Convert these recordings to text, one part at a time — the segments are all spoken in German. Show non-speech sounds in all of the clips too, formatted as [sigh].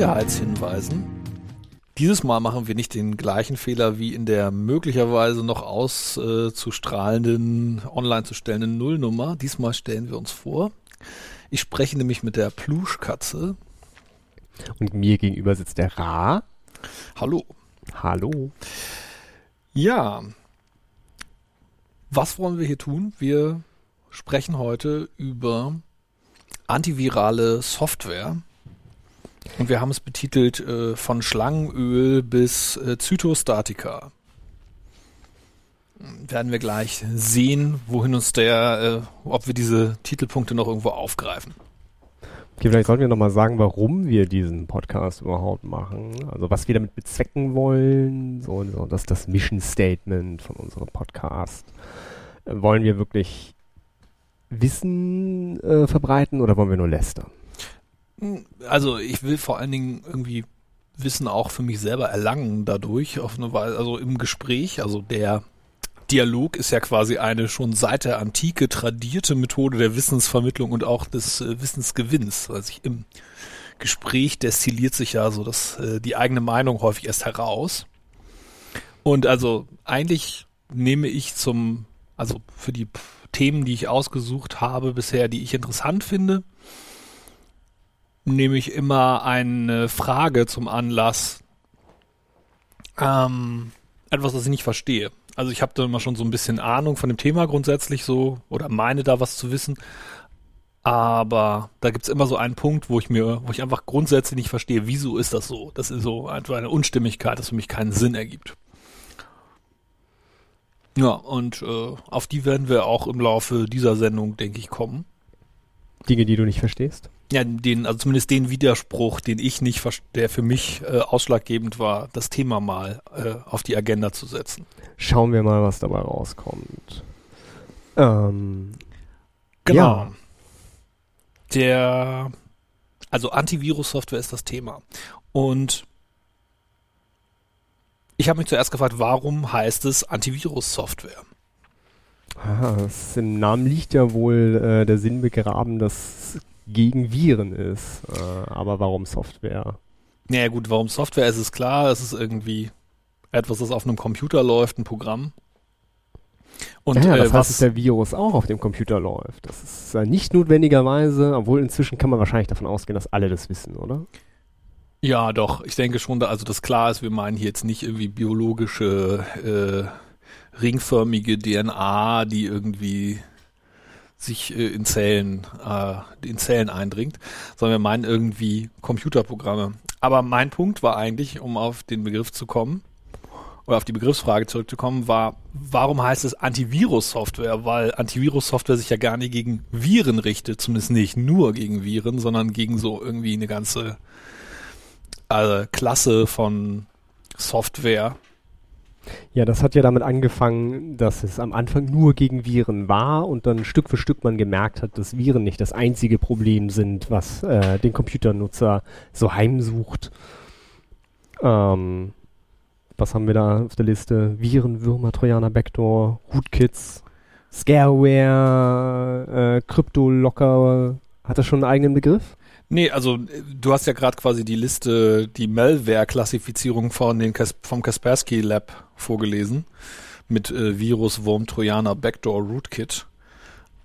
Sicherheitshinweisen. Dieses Mal machen wir nicht den gleichen Fehler wie in der möglicherweise noch auszustrahlenden, online zu stellenden Nullnummer. Diesmal stellen wir uns vor. Ich spreche nämlich mit der Pluschkatze. Und mir gegenüber sitzt der Ra. Hallo. Hallo. Ja. Was wollen wir hier tun? Wir sprechen heute über antivirale Software. Und wir haben es betitelt äh, von Schlangenöl bis äh, Zytostatika. Werden wir gleich sehen, wohin uns der, äh, ob wir diese Titelpunkte noch irgendwo aufgreifen. Okay, vielleicht sollten wir nochmal sagen, warum wir diesen Podcast überhaupt machen. Also was wir damit bezwecken wollen, so, so das das Mission Statement von unserem Podcast. Äh, wollen wir wirklich Wissen äh, verbreiten oder wollen wir nur lästern? Also ich will vor allen Dingen irgendwie Wissen auch für mich selber erlangen dadurch, auf eine Weise, also im Gespräch, also der Dialog ist ja quasi eine schon seit der Antike tradierte Methode der Wissensvermittlung und auch des äh, Wissensgewinns. Also ich, im Gespräch destilliert sich ja so dass äh, die eigene Meinung häufig erst heraus. Und also eigentlich nehme ich zum, also für die Themen, die ich ausgesucht habe bisher, die ich interessant finde, nehme ich immer eine Frage zum Anlass. Ähm, etwas, das ich nicht verstehe. Also ich habe da immer schon so ein bisschen Ahnung von dem Thema grundsätzlich so oder meine da was zu wissen. Aber da gibt's immer so einen Punkt, wo ich mir, wo ich einfach grundsätzlich nicht verstehe, wieso ist das so? Das ist so einfach eine Unstimmigkeit, das für mich keinen Sinn ergibt. Ja, und äh, auf die werden wir auch im Laufe dieser Sendung, denke ich, kommen. Dinge, die du nicht verstehst? Ja, den, also zumindest den Widerspruch, den ich nicht, der für mich äh, ausschlaggebend war, das Thema mal äh, auf die Agenda zu setzen. Schauen wir mal, was dabei rauskommt. Ähm, genau. Ja. Der, also Antivirus-Software ist das Thema. Und ich habe mich zuerst gefragt, warum heißt es Antivirus-Software? Ah, Im Namen liegt ja wohl äh, der Sinn begraben, dass es gegen Viren ist. Äh, aber warum Software? Naja gut, warum Software ist es klar, es ist irgendwie etwas, das auf einem Computer läuft, ein Programm. Und ja, äh, das heißt, dass der Virus auch auf dem Computer läuft. Das ist äh, nicht notwendigerweise, obwohl inzwischen kann man wahrscheinlich davon ausgehen, dass alle das wissen, oder? Ja, doch. Ich denke schon, da, also das klar ist, wir meinen hier jetzt nicht irgendwie biologische äh, ringförmige DNA, die irgendwie sich äh, in Zellen äh, in Zellen eindringt, sondern wir meinen irgendwie Computerprogramme. Aber mein Punkt war eigentlich, um auf den Begriff zu kommen oder auf die Begriffsfrage zurückzukommen, war, warum heißt es Antivirus-Software? Weil Antivirus-Software sich ja gar nicht gegen Viren richtet, zumindest nicht nur gegen Viren, sondern gegen so irgendwie eine ganze äh, Klasse von Software. Ja, das hat ja damit angefangen, dass es am Anfang nur gegen Viren war und dann Stück für Stück man gemerkt hat, dass Viren nicht das einzige Problem sind, was äh, den Computernutzer so heimsucht. Ähm, was haben wir da auf der Liste? Viren, Würmer, Trojaner, Backdoor, Rootkits, Scareware, äh, Kryptolocker. Hat das schon einen eigenen Begriff? Nee, also du hast ja gerade quasi die Liste, die Malware-Klassifizierung von den Kas vom Kaspersky Lab vorgelesen mit äh, Virus, Wurm, Trojaner, Backdoor, Rootkit.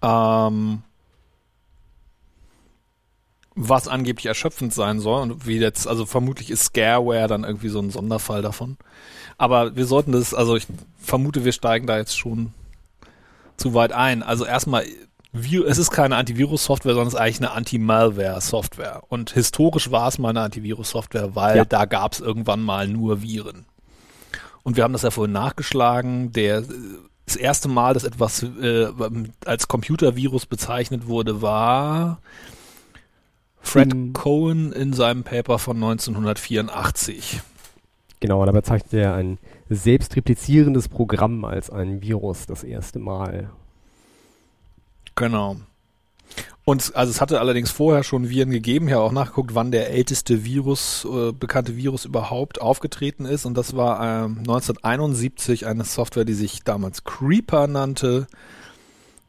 Ähm, was angeblich erschöpfend sein soll und wie jetzt, also vermutlich ist Scareware dann irgendwie so ein Sonderfall davon. Aber wir sollten das, also ich vermute, wir steigen da jetzt schon zu weit ein. Also erstmal es ist keine Antivirus-Software, sondern es ist eigentlich eine Anti-Malware-Software. Und historisch war es mal eine Antivirus-Software, weil ja. da gab es irgendwann mal nur Viren. Und wir haben das ja vorhin nachgeschlagen. Der, das erste Mal, dass etwas äh, als Computervirus bezeichnet wurde, war Fred hm. Cohen in seinem Paper von 1984. Genau, da bezeichnet er ein selbstreplizierendes Programm als ein Virus das erste Mal. Genau. Und also es hatte allerdings vorher schon Viren gegeben. Ich habe auch nachgeguckt, wann der älteste Virus, äh, bekannte Virus überhaupt aufgetreten ist. Und das war ähm, 1971 eine Software, die sich damals Creeper nannte.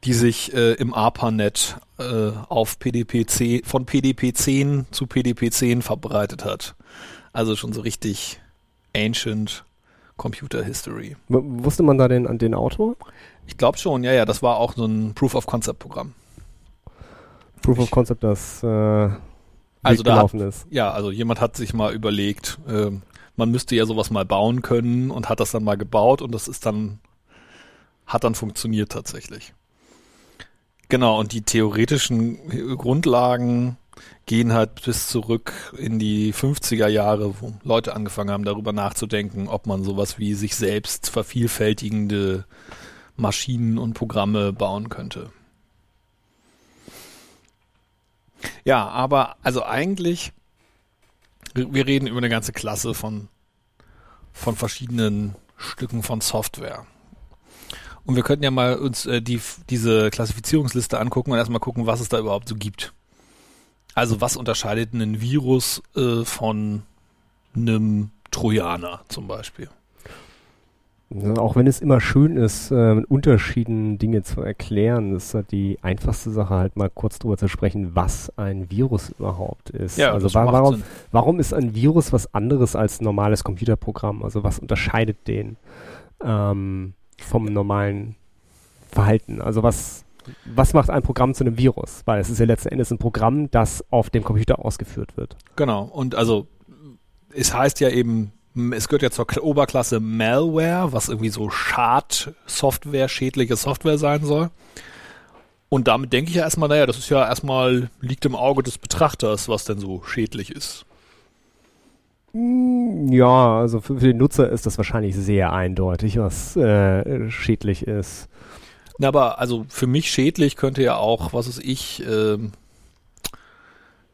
die sich äh, im ARPANET äh, auf PDP-10 von PDP-10 zu PDP-10 verbreitet hat. Also schon so richtig ancient Computer History. W wusste man da den, den Autor? Ich glaube schon, ja, ja, das war auch so ein Proof of Concept Programm. Proof of Concept, das äh, also da gelaufen hat, ist. Ja, also jemand hat sich mal überlegt, äh, man müsste ja sowas mal bauen können und hat das dann mal gebaut und das ist dann, hat dann funktioniert tatsächlich. Genau, und die theoretischen Grundlagen gehen halt bis zurück in die 50er Jahre, wo Leute angefangen haben, darüber nachzudenken, ob man sowas wie sich selbst vervielfältigende Maschinen und Programme bauen könnte. Ja, aber also eigentlich, wir reden über eine ganze Klasse von, von verschiedenen Stücken von Software. Und wir könnten ja mal uns äh, die, diese Klassifizierungsliste angucken und erstmal gucken, was es da überhaupt so gibt. Also was unterscheidet einen Virus äh, von einem Trojaner zum Beispiel? Auch wenn es immer schön ist, äh, mit Unterschieden Dinge zu erklären, ist halt die einfachste Sache halt mal kurz drüber zu sprechen, was ein Virus überhaupt ist. Ja, also wa warum, warum ist ein Virus was anderes als ein normales Computerprogramm? Also was unterscheidet den ähm, vom normalen Verhalten? Also was, was macht ein Programm zu einem Virus? Weil es ist ja letzten Endes ein Programm, das auf dem Computer ausgeführt wird. Genau. Und also es heißt ja eben es gehört ja zur Oberklasse Malware, was irgendwie so Schadsoftware, schädliche Software sein soll. Und damit denke ich ja erstmal, naja, das ist ja erstmal, liegt im Auge des Betrachters, was denn so schädlich ist. Hm, ja, also für, für den Nutzer ist das wahrscheinlich sehr eindeutig, was äh, schädlich ist. Na, aber also für mich schädlich könnte ja auch, was weiß ich, äh,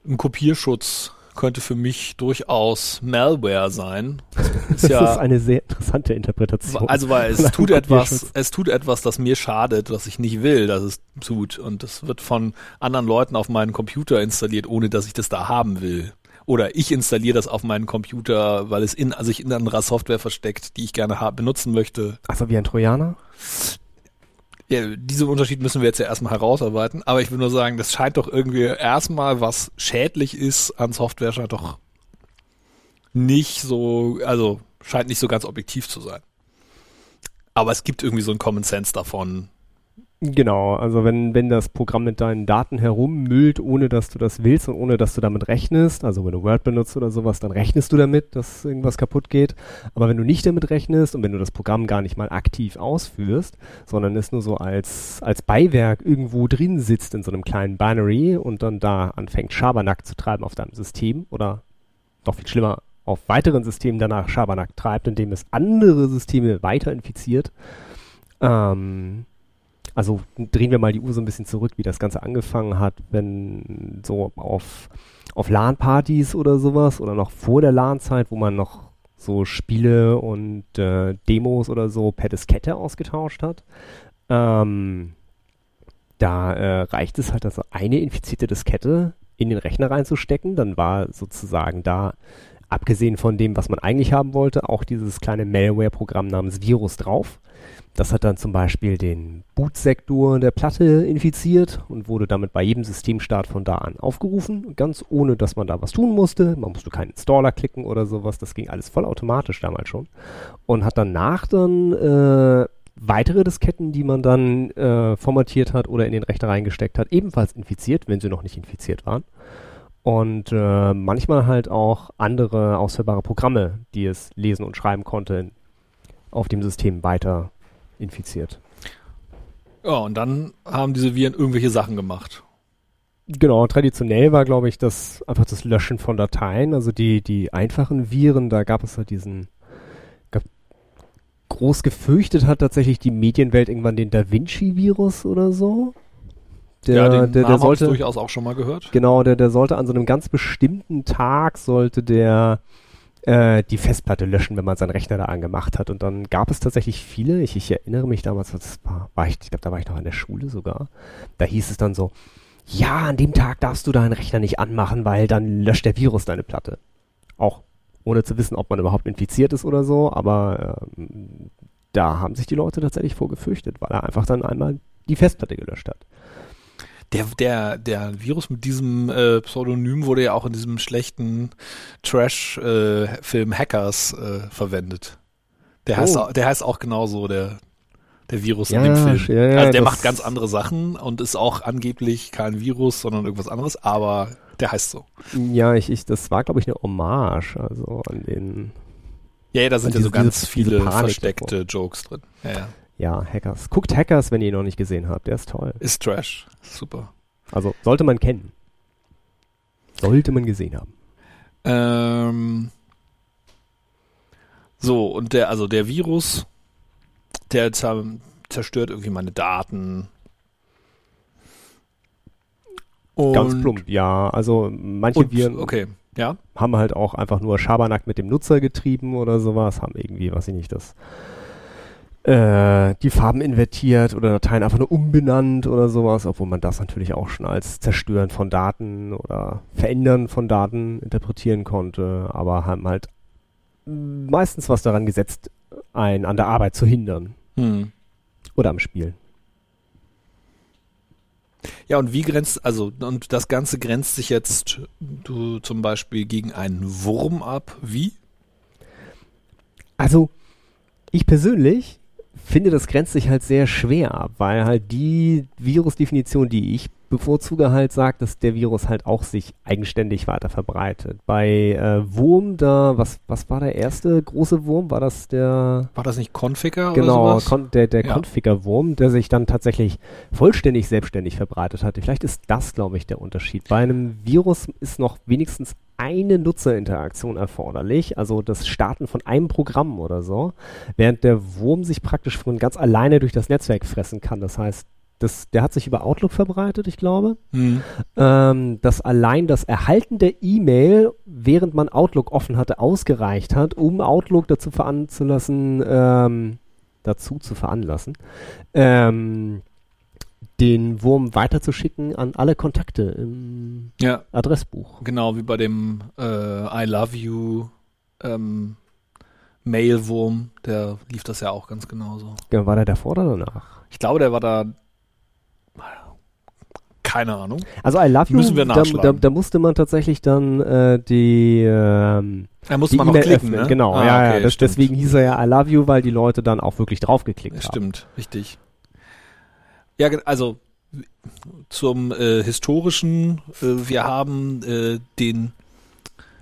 ein Kopierschutz könnte für mich durchaus Malware sein. Ist das ja, ist [laughs] eine sehr interessante Interpretation. Also weil es tut etwas, es tut etwas, das mir schadet, was ich nicht will, dass es tut. Und das wird von anderen Leuten auf meinen Computer installiert, ohne dass ich das da haben will. Oder ich installiere das auf meinen Computer, weil es in, also sich in anderer Software versteckt, die ich gerne benutzen möchte. Also wie ein Trojaner? Ja, diesen Unterschied müssen wir jetzt ja erstmal herausarbeiten, aber ich will nur sagen, das scheint doch irgendwie erstmal, was schädlich ist an Software, scheint doch nicht so, also scheint nicht so ganz objektiv zu sein. Aber es gibt irgendwie so einen Common Sense davon, Genau, also wenn, wenn das Programm mit deinen Daten herummüllt, ohne dass du das willst und ohne dass du damit rechnest, also wenn du Word benutzt oder sowas, dann rechnest du damit, dass irgendwas kaputt geht. Aber wenn du nicht damit rechnest und wenn du das Programm gar nicht mal aktiv ausführst, sondern es nur so als, als Beiwerk irgendwo drin sitzt in so einem kleinen Binary und dann da anfängt Schabernack zu treiben auf deinem System oder noch viel schlimmer auf weiteren Systemen danach Schabernack treibt, indem es andere Systeme weiter infiziert, ähm, also drehen wir mal die Uhr so ein bisschen zurück, wie das Ganze angefangen hat, wenn so auf, auf LAN-Partys oder sowas oder noch vor der LAN-Zeit, wo man noch so Spiele und äh, Demos oder so per Diskette ausgetauscht hat. Ähm, da äh, reicht es halt, also eine infizierte Diskette in den Rechner reinzustecken. Dann war sozusagen da, abgesehen von dem, was man eigentlich haben wollte, auch dieses kleine Malware-Programm namens Virus drauf. Das hat dann zum Beispiel den Bootsektor der Platte infiziert und wurde damit bei jedem Systemstart von da an aufgerufen, ganz ohne, dass man da was tun musste. Man musste keinen Installer klicken oder sowas, das ging alles vollautomatisch damals schon. Und hat danach dann äh, weitere Disketten, die man dann äh, formatiert hat oder in den Rechner reingesteckt hat, ebenfalls infiziert, wenn sie noch nicht infiziert waren. Und äh, manchmal halt auch andere ausführbare Programme, die es lesen und schreiben konnte, auf dem System weiter infiziert. Ja, und dann haben diese Viren irgendwelche Sachen gemacht. Genau, traditionell war, glaube ich, das einfach das Löschen von Dateien. Also die, die einfachen Viren, da gab es halt diesen, gab, groß gefürchtet hat tatsächlich die Medienwelt irgendwann den Da Vinci-Virus oder so. Der, ja, den der, der sollte durchaus auch schon mal gehört. Genau, der, der sollte an so einem ganz bestimmten Tag sollte der äh, die Festplatte löschen, wenn man seinen Rechner da angemacht hat. Und dann gab es tatsächlich viele, ich, ich erinnere mich damals, das war, war ich, ich glaube, da war ich noch in der Schule sogar. Da hieß es dann so, ja, an dem Tag darfst du deinen Rechner nicht anmachen, weil dann löscht der Virus deine Platte. Auch ohne zu wissen, ob man überhaupt infiziert ist oder so, aber ähm, da haben sich die Leute tatsächlich vor gefürchtet, weil er einfach dann einmal die Festplatte gelöscht hat. Der, der, der Virus mit diesem äh, Pseudonym wurde ja auch in diesem schlechten Trash-Film äh, Hackers äh, verwendet. Der, oh. heißt, auch, der heißt auch genauso, der, der Virus ja, in dem Film. Ja, ja, also der macht ganz andere Sachen und ist auch angeblich kein Virus, sondern irgendwas anderes, aber der heißt so. Ja, ich, ich das war, glaube ich, eine Hommage, also an den. Ja, ja da sind ja so ganz viele versteckte davor. Jokes drin. Ja, ja. Ja, Hackers. Guckt Hackers, wenn ihr ihn noch nicht gesehen habt. Der ist toll. Ist Trash. Super. Also sollte man kennen. Sollte man gesehen haben. Ähm, so, und der, also der Virus, der zerstört irgendwie meine Daten. Und Ganz plump, ja. Also manche und, Viren okay, ja. haben halt auch einfach nur Schabernack mit dem Nutzer getrieben oder sowas, haben irgendwie, weiß ich nicht, das äh, die Farben invertiert oder Dateien einfach nur umbenannt oder sowas, obwohl man das natürlich auch schon als Zerstören von Daten oder Verändern von Daten interpretieren konnte, aber haben halt meistens was daran gesetzt, einen an der Arbeit zu hindern. Hm. Oder am Spielen. Ja, und wie grenzt, also, und das Ganze grenzt sich jetzt du zum Beispiel gegen einen Wurm ab. Wie? Also, ich persönlich finde, das grenzt sich halt sehr schwer ab, weil halt die Virusdefinition, die ich bevorzuge, halt sagt, dass der Virus halt auch sich eigenständig weiter verbreitet. Bei äh, Wurm, da, was, was war der erste große Wurm? War das der. War das nicht Configure genau, oder sowas? Genau, der, der ja. Configure-Wurm, der sich dann tatsächlich vollständig selbstständig verbreitet hat. Vielleicht ist das, glaube ich, der Unterschied. Bei einem Virus ist noch wenigstens eine Nutzerinteraktion erforderlich, also das Starten von einem Programm oder so, während der Wurm sich praktisch von ganz alleine durch das Netzwerk fressen kann. Das heißt, das, der hat sich über Outlook verbreitet, ich glaube, mhm. ähm, dass allein das Erhalten der E-Mail, während man Outlook offen hatte, ausgereicht hat, um Outlook dazu veranlassen, ähm, dazu zu veranlassen, ähm, den Wurm weiterzuschicken an alle Kontakte im ja. Adressbuch. Genau, wie bei dem äh, I Love You ähm, Mailwurm, der lief das ja auch ganz genauso. Ja, war der davor oder danach? Ich glaube, der war da keine Ahnung. Also I Love You, Müssen wir da, da, da musste man tatsächlich dann äh, die ähm, Da musste man e noch klicken, öffnen. ne? Genau, ah, ja, okay, ja. Das, deswegen hieß er ja I Love You, weil die Leute dann auch wirklich draufgeklickt haben. Stimmt, richtig. Ja, also zum äh, historischen, äh, wir haben äh, den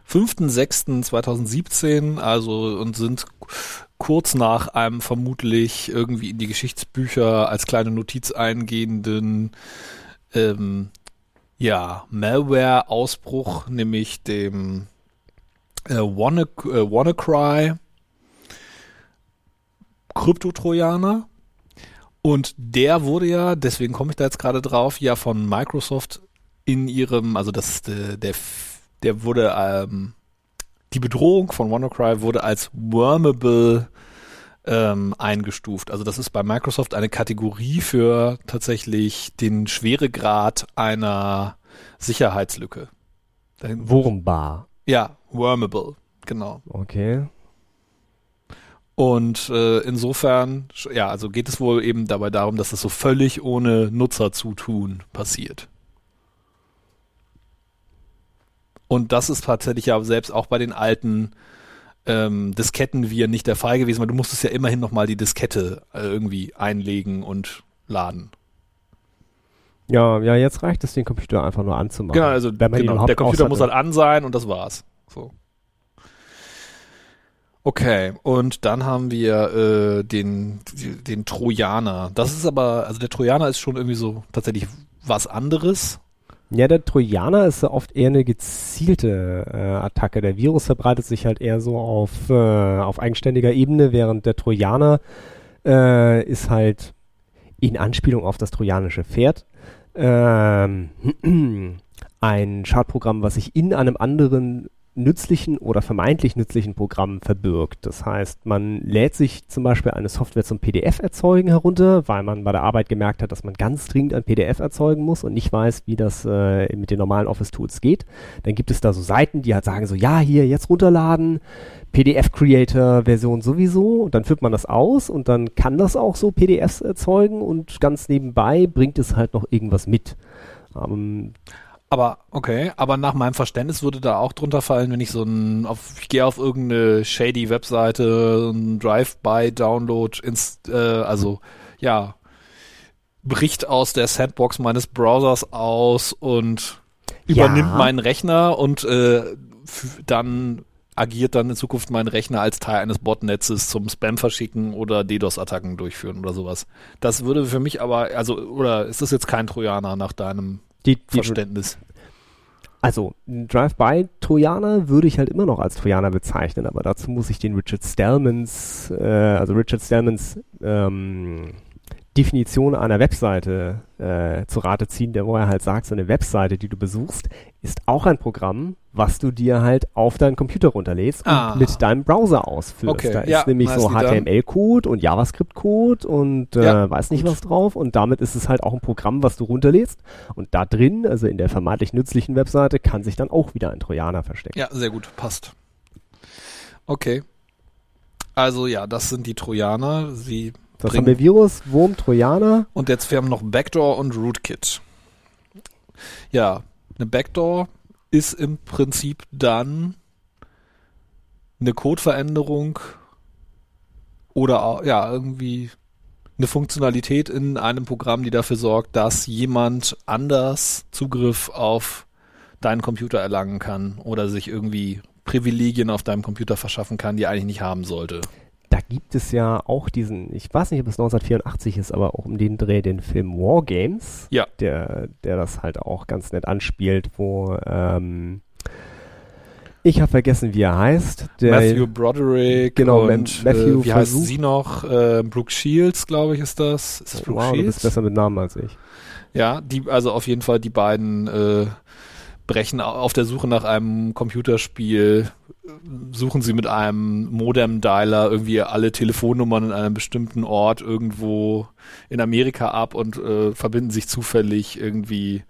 5.6.2017, also und sind kurz nach einem vermutlich irgendwie in die Geschichtsbücher als kleine Notiz eingehenden ähm, ja, Malware-Ausbruch, nämlich dem äh, Wanna, äh, WannaCry Krypto-Trojaner. Und der wurde ja, deswegen komme ich da jetzt gerade drauf, ja von Microsoft in ihrem, also das der, der, der wurde, ähm, die Bedrohung von WannaCry wurde als wormable ähm, eingestuft. Also das ist bei Microsoft eine Kategorie für tatsächlich den Schweregrad einer Sicherheitslücke. Wurmbar. Ja, wormable, genau. Okay. Und äh, insofern, ja, also geht es wohl eben dabei darum, dass das so völlig ohne Nutzerzutun passiert. Und das ist tatsächlich ja selbst auch bei den alten ähm, Diskettenviren nicht der Fall gewesen, weil du musstest ja immerhin nochmal die Diskette äh, irgendwie einlegen und laden. Ja, ja, jetzt reicht es, den Computer einfach nur anzumachen. Genau, also genau, der Computer muss halt an sein und das war's. So. Okay, und dann haben wir äh, den, den Trojaner. Das ist aber, also der Trojaner ist schon irgendwie so tatsächlich was anderes. Ja, der Trojaner ist oft eher eine gezielte äh, Attacke. Der Virus verbreitet sich halt eher so auf, äh, auf eigenständiger Ebene, während der Trojaner äh, ist halt in Anspielung auf das trojanische Pferd ähm, [clears throat] ein Schadprogramm, was sich in einem anderen nützlichen oder vermeintlich nützlichen Programmen verbirgt. Das heißt, man lädt sich zum Beispiel eine Software zum PDF-Erzeugen herunter, weil man bei der Arbeit gemerkt hat, dass man ganz dringend ein PDF erzeugen muss und nicht weiß, wie das äh, mit den normalen Office-Tools geht. Dann gibt es da so Seiten, die halt sagen so, ja, hier jetzt runterladen, PDF-Creator-Version sowieso und dann führt man das aus und dann kann das auch so PDFs erzeugen und ganz nebenbei bringt es halt noch irgendwas mit. Ähm, aber okay, aber nach meinem Verständnis würde da auch drunter fallen, wenn ich so ein, auf, ich gehe auf irgendeine shady Webseite, ein Drive-by-Download, äh, also ja, bricht aus der Sandbox meines Browsers aus und ja. übernimmt meinen Rechner und äh, dann agiert dann in Zukunft mein Rechner als Teil eines Botnetzes zum Spam verschicken oder DDoS-Attacken durchführen oder sowas. Das würde für mich aber, also, oder ist das jetzt kein Trojaner nach deinem die, die, Verständnis. Also, Drive-by-Trojaner würde ich halt immer noch als Trojaner bezeichnen, aber dazu muss ich den Richard Stallmans, äh, also Richard Stallmans ähm, Definition einer Webseite äh, zu Rate ziehen, der wo er halt sagt, so eine Webseite, die du besuchst, ist auch ein Programm, was du dir halt auf deinen Computer runterlädst ah. und mit deinem Browser ausführst. Okay. Da ist ja, nämlich so HTML-Code und JavaScript-Code und äh, ja, weiß nicht gut. was drauf und damit ist es halt auch ein Programm, was du runterlädst und da drin, also in der vermeintlich nützlichen Webseite, kann sich dann auch wieder ein Trojaner verstecken. Ja, sehr gut, passt. Okay. Also ja, das sind die Trojaner. Sie was haben wir? Virus, Wurm, Trojaner. Und jetzt wir haben noch Backdoor und Rootkit. Ja, eine Backdoor ist im Prinzip dann eine Codeveränderung oder ja, irgendwie eine Funktionalität in einem Programm, die dafür sorgt, dass jemand anders Zugriff auf deinen Computer erlangen kann oder sich irgendwie Privilegien auf deinem Computer verschaffen kann, die er eigentlich nicht haben sollte da gibt es ja auch diesen, ich weiß nicht, ob es 1984 ist, aber auch um den Dreh den Film War Games, ja. der, der das halt auch ganz nett anspielt, wo ähm, ich habe vergessen, wie er heißt. Der, Matthew Broderick genau, und Matthew äh, wie heißt sie noch? Äh, Brooke Shields, glaube ich, ist das. Ist das Brooke wow, Shields? du bist besser mit Namen als ich. Ja, die, also auf jeden Fall die beiden äh, brechen auf der Suche nach einem Computerspiel, suchen sie mit einem Modem-Dialer irgendwie alle Telefonnummern in einem bestimmten Ort irgendwo in Amerika ab und äh, verbinden sich zufällig irgendwie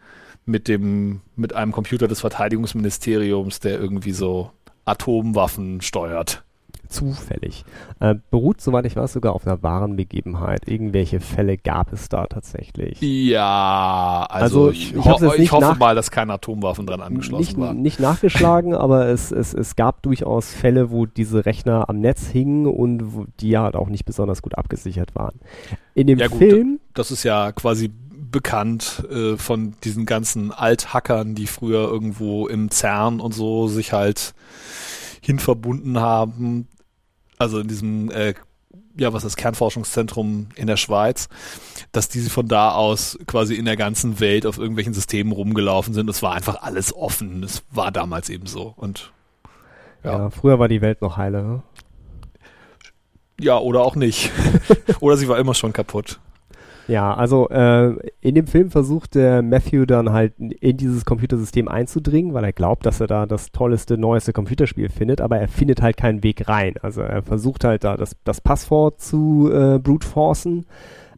mit dem, mit einem Computer des Verteidigungsministeriums, der irgendwie so Atomwaffen steuert zufällig. Äh, beruht, soweit ich weiß, sogar auf einer wahren Begebenheit. Irgendwelche Fälle gab es da tatsächlich. Ja, also, also ich, ich, ho ich hoffe mal, dass keine Atomwaffen dran angeschlossen nicht, waren. Nicht nachgeschlagen, aber es, es, es gab durchaus Fälle, wo diese Rechner am Netz hingen und wo die halt auch nicht besonders gut abgesichert waren. In dem ja, Film... Gut, das ist ja quasi bekannt äh, von diesen ganzen Althackern, die früher irgendwo im CERN und so sich halt hinverbunden haben also in diesem, äh, ja, was ist das Kernforschungszentrum in der Schweiz, dass die von da aus quasi in der ganzen Welt auf irgendwelchen Systemen rumgelaufen sind. Es war einfach alles offen. Es war damals eben so. Und ja. ja früher war die Welt noch heile. Ne? Ja, oder auch nicht. [laughs] oder sie war immer schon kaputt. Ja, also äh, in dem Film versucht der Matthew dann halt in dieses Computersystem einzudringen, weil er glaubt, dass er da das tolleste, neueste Computerspiel findet, aber er findet halt keinen Weg rein. Also er versucht halt da das, das Passwort zu äh, brute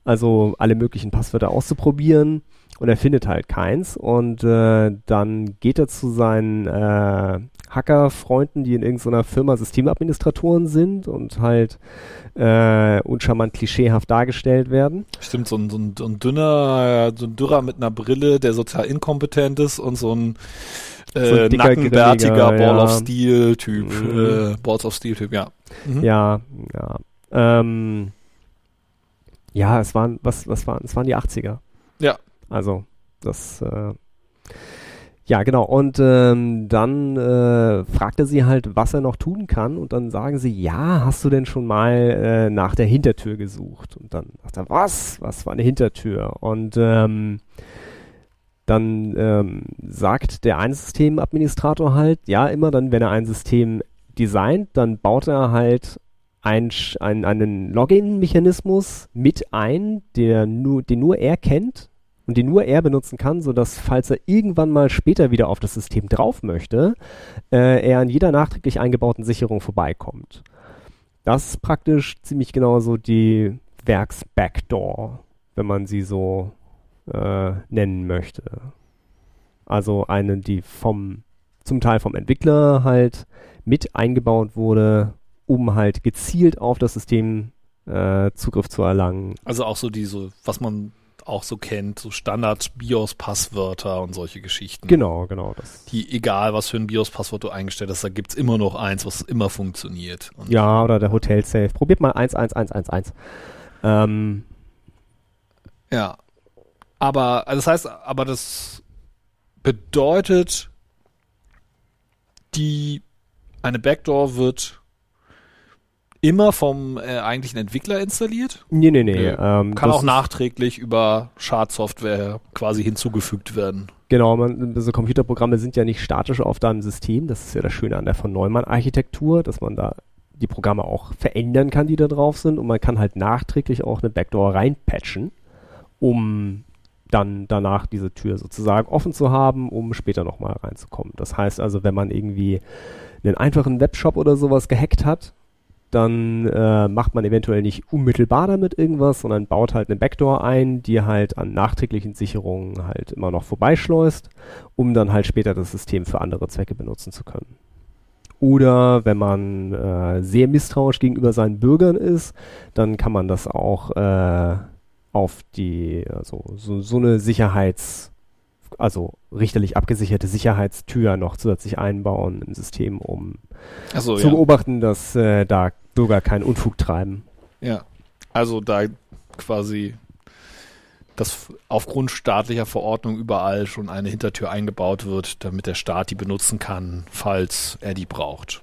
also alle möglichen Passwörter auszuprobieren und er findet halt keins und äh, dann geht er zu seinen äh, Hacker-Freunden, die in irgendeiner Firma Systemadministratoren sind und halt äh, uncharmant klischeehaft dargestellt werden. Stimmt, so ein, so, ein, so ein dünner, so ein Dürrer mit einer Brille, der sozial inkompetent ist und so ein äh, so nackenbärtiger Ball ja. of Steel Typ, mhm. äh, Balls of Steel Typ, ja. Mhm. Ja, ja. Ähm, ja, es waren, was, was waren, es waren die 80er. Ja. Also, das, äh, ja, genau. Und ähm, dann äh, fragt er sie halt, was er noch tun kann. Und dann sagen sie, ja, hast du denn schon mal äh, nach der Hintertür gesucht? Und dann sagt er, was? Was war eine Hintertür? Und ähm, dann ähm, sagt der Einsystemadministrator halt, ja, immer dann, wenn er ein System designt, dann baut er halt ein, ein, einen Login-Mechanismus mit ein, der nur, den nur er kennt und den nur er benutzen kann, sodass, falls er irgendwann mal später wieder auf das System drauf möchte, äh, er an jeder nachträglich eingebauten Sicherung vorbeikommt. Das ist praktisch ziemlich genau so die Werks-Backdoor, wenn man sie so äh, nennen möchte. Also eine, die vom, zum Teil vom Entwickler halt mit eingebaut wurde, um halt gezielt auf das System äh, Zugriff zu erlangen. Also auch so diese, was man auch so kennt, so Standard-BIOS-Passwörter und solche Geschichten. Genau, genau. Das. Die, egal was für ein BIOS-Passwort du eingestellt hast, da gibt's immer noch eins, was immer funktioniert. Und ja, oder der Hotel-Safe. Probiert mal 11111. Ähm. Ja. Aber, also das heißt, aber das bedeutet, die, eine Backdoor wird immer vom äh, eigentlichen Entwickler installiert? Nee, nee, nee. Ähm, Kann auch nachträglich über Schadsoftware quasi hinzugefügt werden. Genau, man, diese Computerprogramme sind ja nicht statisch auf deinem System. Das ist ja das Schöne an der von Neumann-Architektur, dass man da die Programme auch verändern kann, die da drauf sind. Und man kann halt nachträglich auch eine Backdoor reinpatchen, um dann danach diese Tür sozusagen offen zu haben, um später nochmal reinzukommen. Das heißt also, wenn man irgendwie einen einfachen Webshop oder sowas gehackt hat dann äh, macht man eventuell nicht unmittelbar damit irgendwas, sondern baut halt eine Backdoor ein, die halt an nachträglichen Sicherungen halt immer noch vorbeischleust, um dann halt später das System für andere Zwecke benutzen zu können. Oder wenn man äh, sehr misstrauisch gegenüber seinen Bürgern ist, dann kann man das auch äh, auf die, also so, so eine Sicherheits- also richterlich abgesicherte Sicherheitstür noch zusätzlich einbauen im System, um so, zu ja. beobachten, dass äh, da Bürger keinen Unfug treiben. Ja, also da quasi dass aufgrund staatlicher Verordnung überall schon eine Hintertür eingebaut wird, damit der Staat die benutzen kann, falls er die braucht.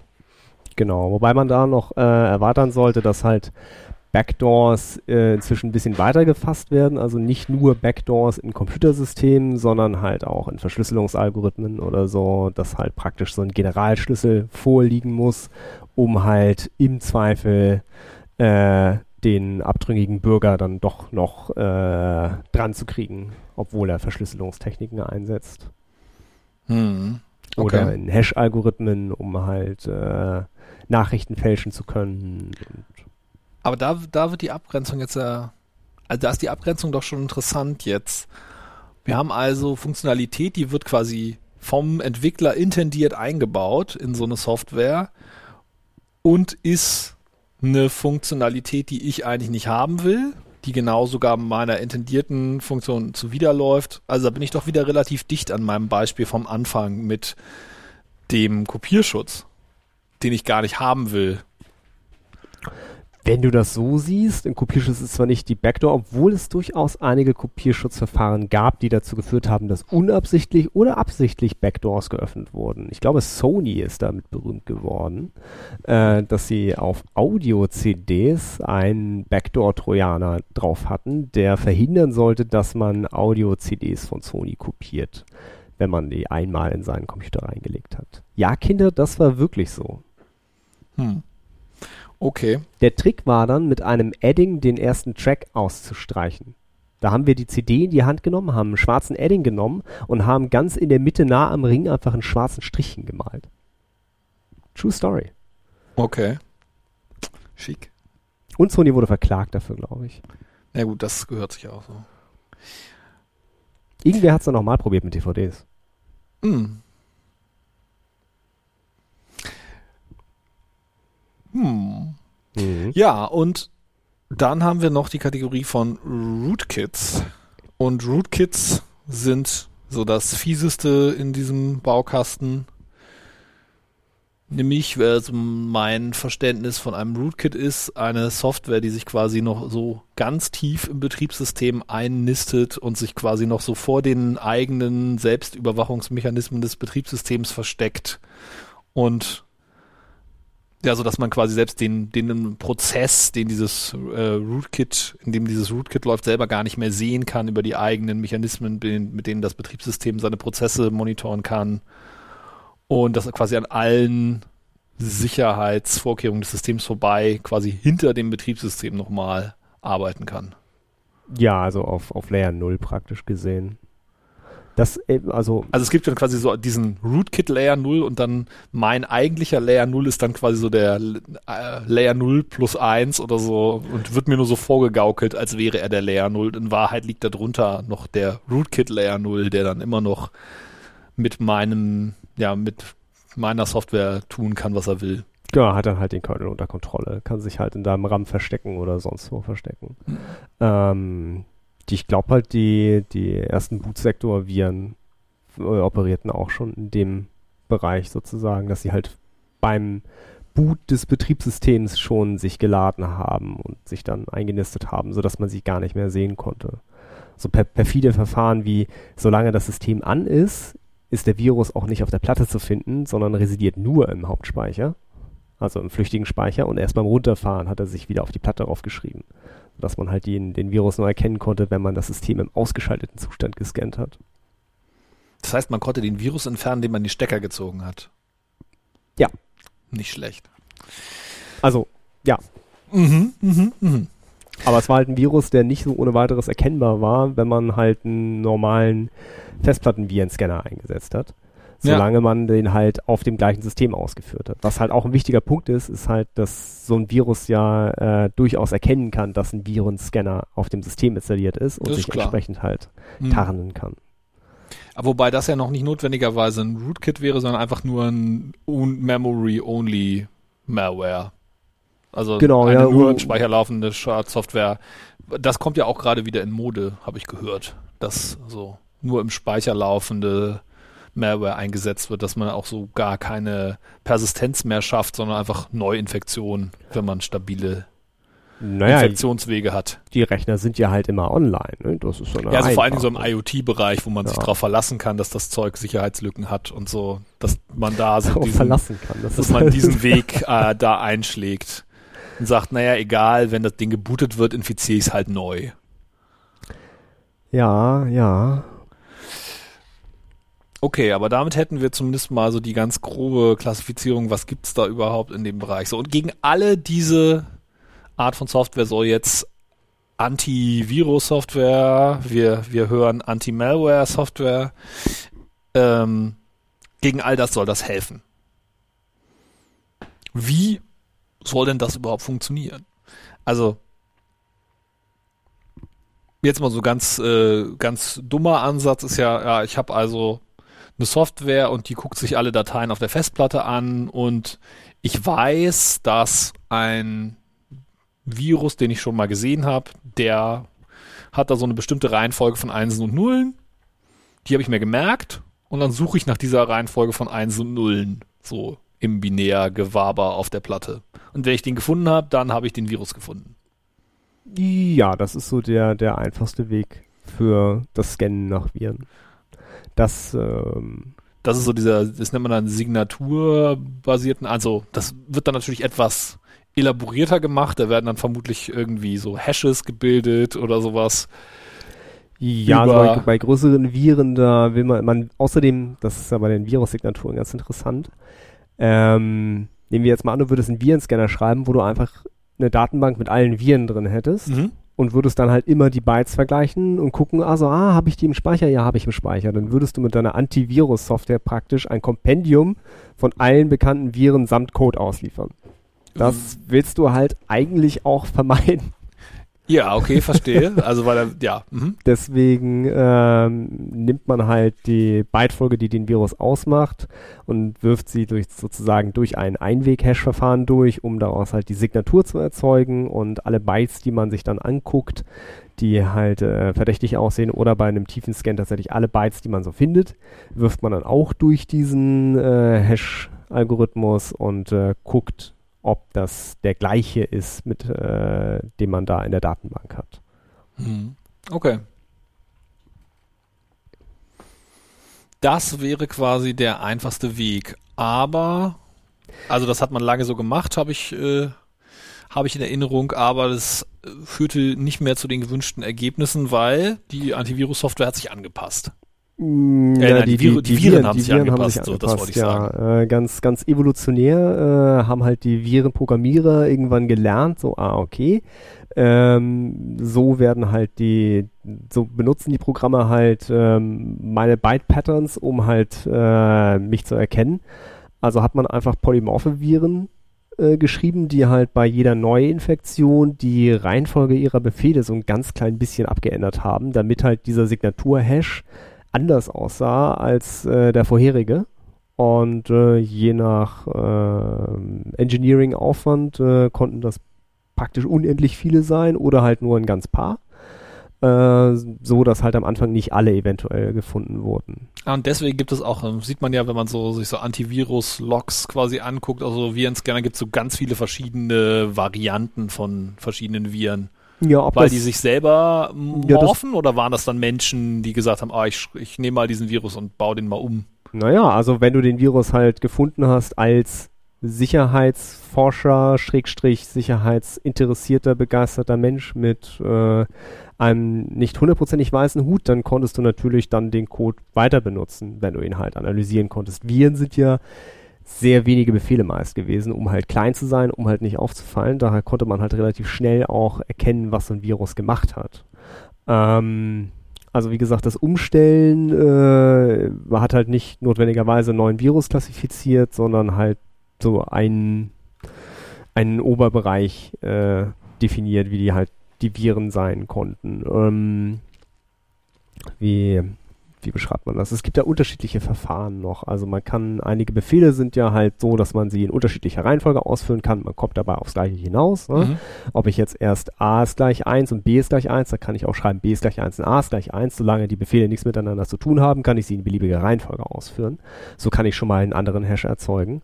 Genau, wobei man da noch äh, erwarten sollte, dass halt Backdoors äh, inzwischen ein bisschen weiter gefasst werden, also nicht nur Backdoors in Computersystemen, sondern halt auch in Verschlüsselungsalgorithmen oder so, dass halt praktisch so ein Generalschlüssel vorliegen muss, um halt im Zweifel äh, den abtrünnigen Bürger dann doch noch äh, dran zu kriegen, obwohl er Verschlüsselungstechniken einsetzt. Hm. Okay. Oder in Hash-Algorithmen, um halt äh, Nachrichten fälschen zu können. Aber da, da wird die Abgrenzung jetzt ja, also da ist die Abgrenzung doch schon interessant jetzt. Wir haben also Funktionalität, die wird quasi vom Entwickler intendiert eingebaut in so eine Software und ist eine Funktionalität, die ich eigentlich nicht haben will, die genau sogar meiner intendierten Funktion zuwiderläuft. Also da bin ich doch wieder relativ dicht an meinem Beispiel vom Anfang mit dem Kopierschutz, den ich gar nicht haben will. Wenn du das so siehst, ein Kopierschutz ist zwar nicht die Backdoor, obwohl es durchaus einige Kopierschutzverfahren gab, die dazu geführt haben, dass unabsichtlich oder absichtlich Backdoors geöffnet wurden. Ich glaube, Sony ist damit berühmt geworden, äh, dass sie auf Audio-CDs einen Backdoor-Trojaner drauf hatten, der verhindern sollte, dass man Audio-CDs von Sony kopiert, wenn man die einmal in seinen Computer reingelegt hat. Ja, Kinder, das war wirklich so. Hm. Okay. Der Trick war dann, mit einem Edding den ersten Track auszustreichen. Da haben wir die CD in die Hand genommen, haben einen schwarzen Edding genommen und haben ganz in der Mitte nah am Ring einfach einen schwarzen Strichen gemalt. True Story. Okay. Schick. Und Sony wurde verklagt dafür, glaube ich. Ja gut, das gehört sich auch so. Irgendwer hat es dann nochmal probiert mit DVDs. Hm. Hm. Mhm. Ja, und dann haben wir noch die Kategorie von Rootkits. Und Rootkits sind so das fieseste in diesem Baukasten. Nämlich, also mein Verständnis von einem Rootkit ist eine Software, die sich quasi noch so ganz tief im Betriebssystem einnistet und sich quasi noch so vor den eigenen Selbstüberwachungsmechanismen des Betriebssystems versteckt und ja, so dass man quasi selbst den, den Prozess, den dieses äh, Rootkit, in dem dieses Rootkit läuft, selber gar nicht mehr sehen kann über die eigenen Mechanismen, mit denen das Betriebssystem seine Prozesse monitoren kann. Und dass er quasi an allen Sicherheitsvorkehrungen des Systems vorbei quasi hinter dem Betriebssystem nochmal arbeiten kann. Ja, also auf, auf Layer 0 praktisch gesehen. Das, äh, also, Also es gibt dann quasi so diesen Rootkit Layer 0 und dann mein eigentlicher Layer 0 ist dann quasi so der äh, Layer 0 plus 1 oder so und wird mir nur so vorgegaukelt, als wäre er der Layer 0. In Wahrheit liegt darunter noch der Rootkit Layer 0, der dann immer noch mit meinem, ja, mit meiner Software tun kann, was er will. ja, hat dann halt den Kernel unter Kontrolle. Kann sich halt in deinem RAM verstecken oder sonst wo verstecken. Mhm. Ähm, die, ich glaube halt, die, die ersten Bootsektor-Viren äh, operierten auch schon in dem Bereich sozusagen, dass sie halt beim Boot des Betriebssystems schon sich geladen haben und sich dann eingenistet haben, sodass man sie gar nicht mehr sehen konnte. So per perfide Verfahren wie, solange das System an ist, ist der Virus auch nicht auf der Platte zu finden, sondern residiert nur im Hauptspeicher, also im flüchtigen Speicher und erst beim Runterfahren hat er sich wieder auf die Platte aufgeschrieben, sodass man halt den, den Virus nur erkennen konnte, wenn man das System im ausgeschalteten Zustand gescannt hat. Das heißt, man konnte den Virus entfernen, den man die Stecker gezogen hat. Ja. Nicht schlecht. Also, ja, Mhm, mhm, mhm. aber es war halt ein Virus, der nicht so ohne weiteres erkennbar war, wenn man halt einen normalen Festplattenvirenscanner eingesetzt hat. Ja. Solange man den halt auf dem gleichen System ausgeführt hat. Was halt auch ein wichtiger Punkt ist, ist halt, dass so ein Virus ja äh, durchaus erkennen kann, dass ein Virenscanner auf dem System installiert ist und Das ist sich klar. entsprechend halt Mhm. tarnen kann. Wobei das ja noch nicht notwendigerweise ein Rootkit wäre, sondern einfach nur ein Memory-Only Malware. Also Genau, eine ja, nur im Speicher laufende Schadsoftware. Das kommt ja auch gerade wieder in Mode, habe ich gehört, dass so nur im Speicher laufende Malware eingesetzt wird, dass man auch so gar keine Persistenz mehr schafft, sondern einfach Neuinfektionen, wenn man stabile Naja, Infektionswege hat. die Rechner sind ja halt immer online. Ne? Das ist so eine Ja, also vor allen Dingen so im. IoT-Bereich, wo man sich Ja. darauf verlassen kann, dass das Zeug Sicherheitslücken hat und so, dass man da so Darauf diesen, verlassen kann. Das dass man halt- diesen [laughs] Weg äh, da einschlägt und sagt, naja, egal, wenn das Ding gebootet wird, infiziere ich es halt neu. Ja, ja. Okay, aber damit hätten wir zumindest mal so die ganz grobe Klassifizierung, was gibt's da überhaupt in dem Bereich. So, und gegen alle diese Art von Software soll jetzt Antivirus-Software, wir, wir hören Anti-Malware-Software, ähm, gegen all das soll das helfen. Wie soll denn das überhaupt funktionieren? Also, jetzt mal so ganz, äh, ganz dummer Ansatz ist ja, ja, ich habe also eine Software und die guckt sich alle Dateien auf der Festplatte an und ich weiß, dass ein Virus, den ich schon mal gesehen habe, der hat da so eine bestimmte Reihenfolge von Einsen und Nullen. Die habe ich mir gemerkt und dann suche ich nach dieser Reihenfolge von Einsen und Nullen so im Binärgewaber auf der Platte. Und wenn ich den gefunden habe, dann habe ich den Virus gefunden. Ja, das ist so der, der einfachste Weg für das Scannen nach Viren. Das, ähm, Das ist so dieser, das nennt man dann signaturbasierten, also das wird dann natürlich etwas elaborierter gemacht, da werden dann vermutlich irgendwie so Hashes gebildet oder sowas. ja, also bei, bei größeren Viren, da will man, man, außerdem, das ist ja bei den Virussignaturen ganz interessant, ähm, nehmen wir jetzt mal an, du würdest einen Virenscanner schreiben, wo du einfach eine Datenbank mit allen Viren drin hättest Mhm. Und würdest dann halt immer die Bytes vergleichen und gucken, also, ah, habe ich die im Speicher? Ja, habe ich im Speicher. Dann würdest du mit deiner Antivirus-Software praktisch ein Kompendium von allen bekannten Viren samt Code ausliefern. Das willst du halt eigentlich auch vermeiden. Ja, okay, verstehe. Also weil er, ja, mhm. Deswegen ähm, nimmt man halt die Bytefolge, die den Virus ausmacht und wirft sie durch sozusagen durch ein Einweg-Hash-Verfahren durch, um daraus halt die Signatur zu erzeugen und alle Bytes, die man sich dann anguckt, die halt äh, verdächtig aussehen oder bei einem tiefen Scan tatsächlich alle Bytes, die man so findet, wirft man dann auch durch diesen äh, Hash-Algorithmus und äh, guckt, ob das der gleiche ist, mit äh, dem man da in der Datenbank hat. Mhm. Okay. Das wäre quasi der einfachste Weg. Aber, also das hat man lange so gemacht, habe ich, äh, habe ich in Erinnerung, aber das führte nicht mehr zu den gewünschten Ergebnissen, weil die Antivirus-Software hat sich angepasst. Äh, nein, die Viren- die Viren haben sich angepasst, so, das wollte ich ja. Äh, ganz, ganz evolutionär äh, haben halt die Virenprogrammierer irgendwann gelernt, so, ah, okay, Ähm, so werden halt die, so benutzen die Programme halt ähm, meine Byte-Patterns, um halt äh, mich zu erkennen. Also hat man einfach polymorphe Viren äh, geschrieben, die halt bei jeder Neuinfektion die Reihenfolge ihrer Befehle so ein ganz klein bisschen abgeändert haben, damit halt dieser Signatur-Hash anders aussah als äh, der vorherige. Und äh, je nach äh, Engineering-Aufwand äh, konnten das praktisch unendlich viele sein oder halt nur ein ganz paar. Äh, so dass halt am Anfang nicht alle eventuell gefunden wurden. Ja, und deswegen gibt es auch, ähm, sieht man ja, wenn man so sich so Antivirus-Logs quasi anguckt, also Virenscanner gibt es so ganz viele verschiedene Varianten von verschiedenen Viren. Ja, ob Weil die sich selber Ja, morphen oder waren das dann Menschen, die gesagt haben, ah, ich, ich nehme mal diesen Virus und baue den mal um? Naja, also wenn du den Virus halt gefunden hast als Sicherheitsforscher, Schrägstrich, sicherheitsinteressierter, begeisterter Mensch mit äh, einem nicht hundertprozentig weißen Hut, dann konntest du natürlich dann den Code weiter benutzen, wenn du ihn halt analysieren konntest. Viren sind ja sehr wenige Befehle meist gewesen, um halt klein zu sein, um halt nicht aufzufallen. Daher konnte man halt relativ schnell auch erkennen, was so ein Virus gemacht hat. Ähm, also wie gesagt, das Umstellen äh, hat halt nicht notwendigerweise einen neuen Virus klassifiziert, sondern halt so einen, einen Oberbereich äh, definiert, wie die halt die Viren sein konnten. Ähm, wie, wie beschreibt man das? Es gibt ja unterschiedliche Verfahren noch. Also man kann, einige Befehle sind ja halt so, dass man sie in unterschiedlicher Reihenfolge ausführen kann. Man kommt dabei aufs Gleiche hinaus. Ne? Mhm. Ob ich jetzt erst A ist gleich 1 und B ist gleich 1, dann kann ich auch schreiben B ist gleich 1 und A ist gleich 1. Solange die Befehle nichts miteinander zu tun haben, kann ich sie in beliebiger Reihenfolge ausführen. So kann ich schon mal einen anderen Hash erzeugen.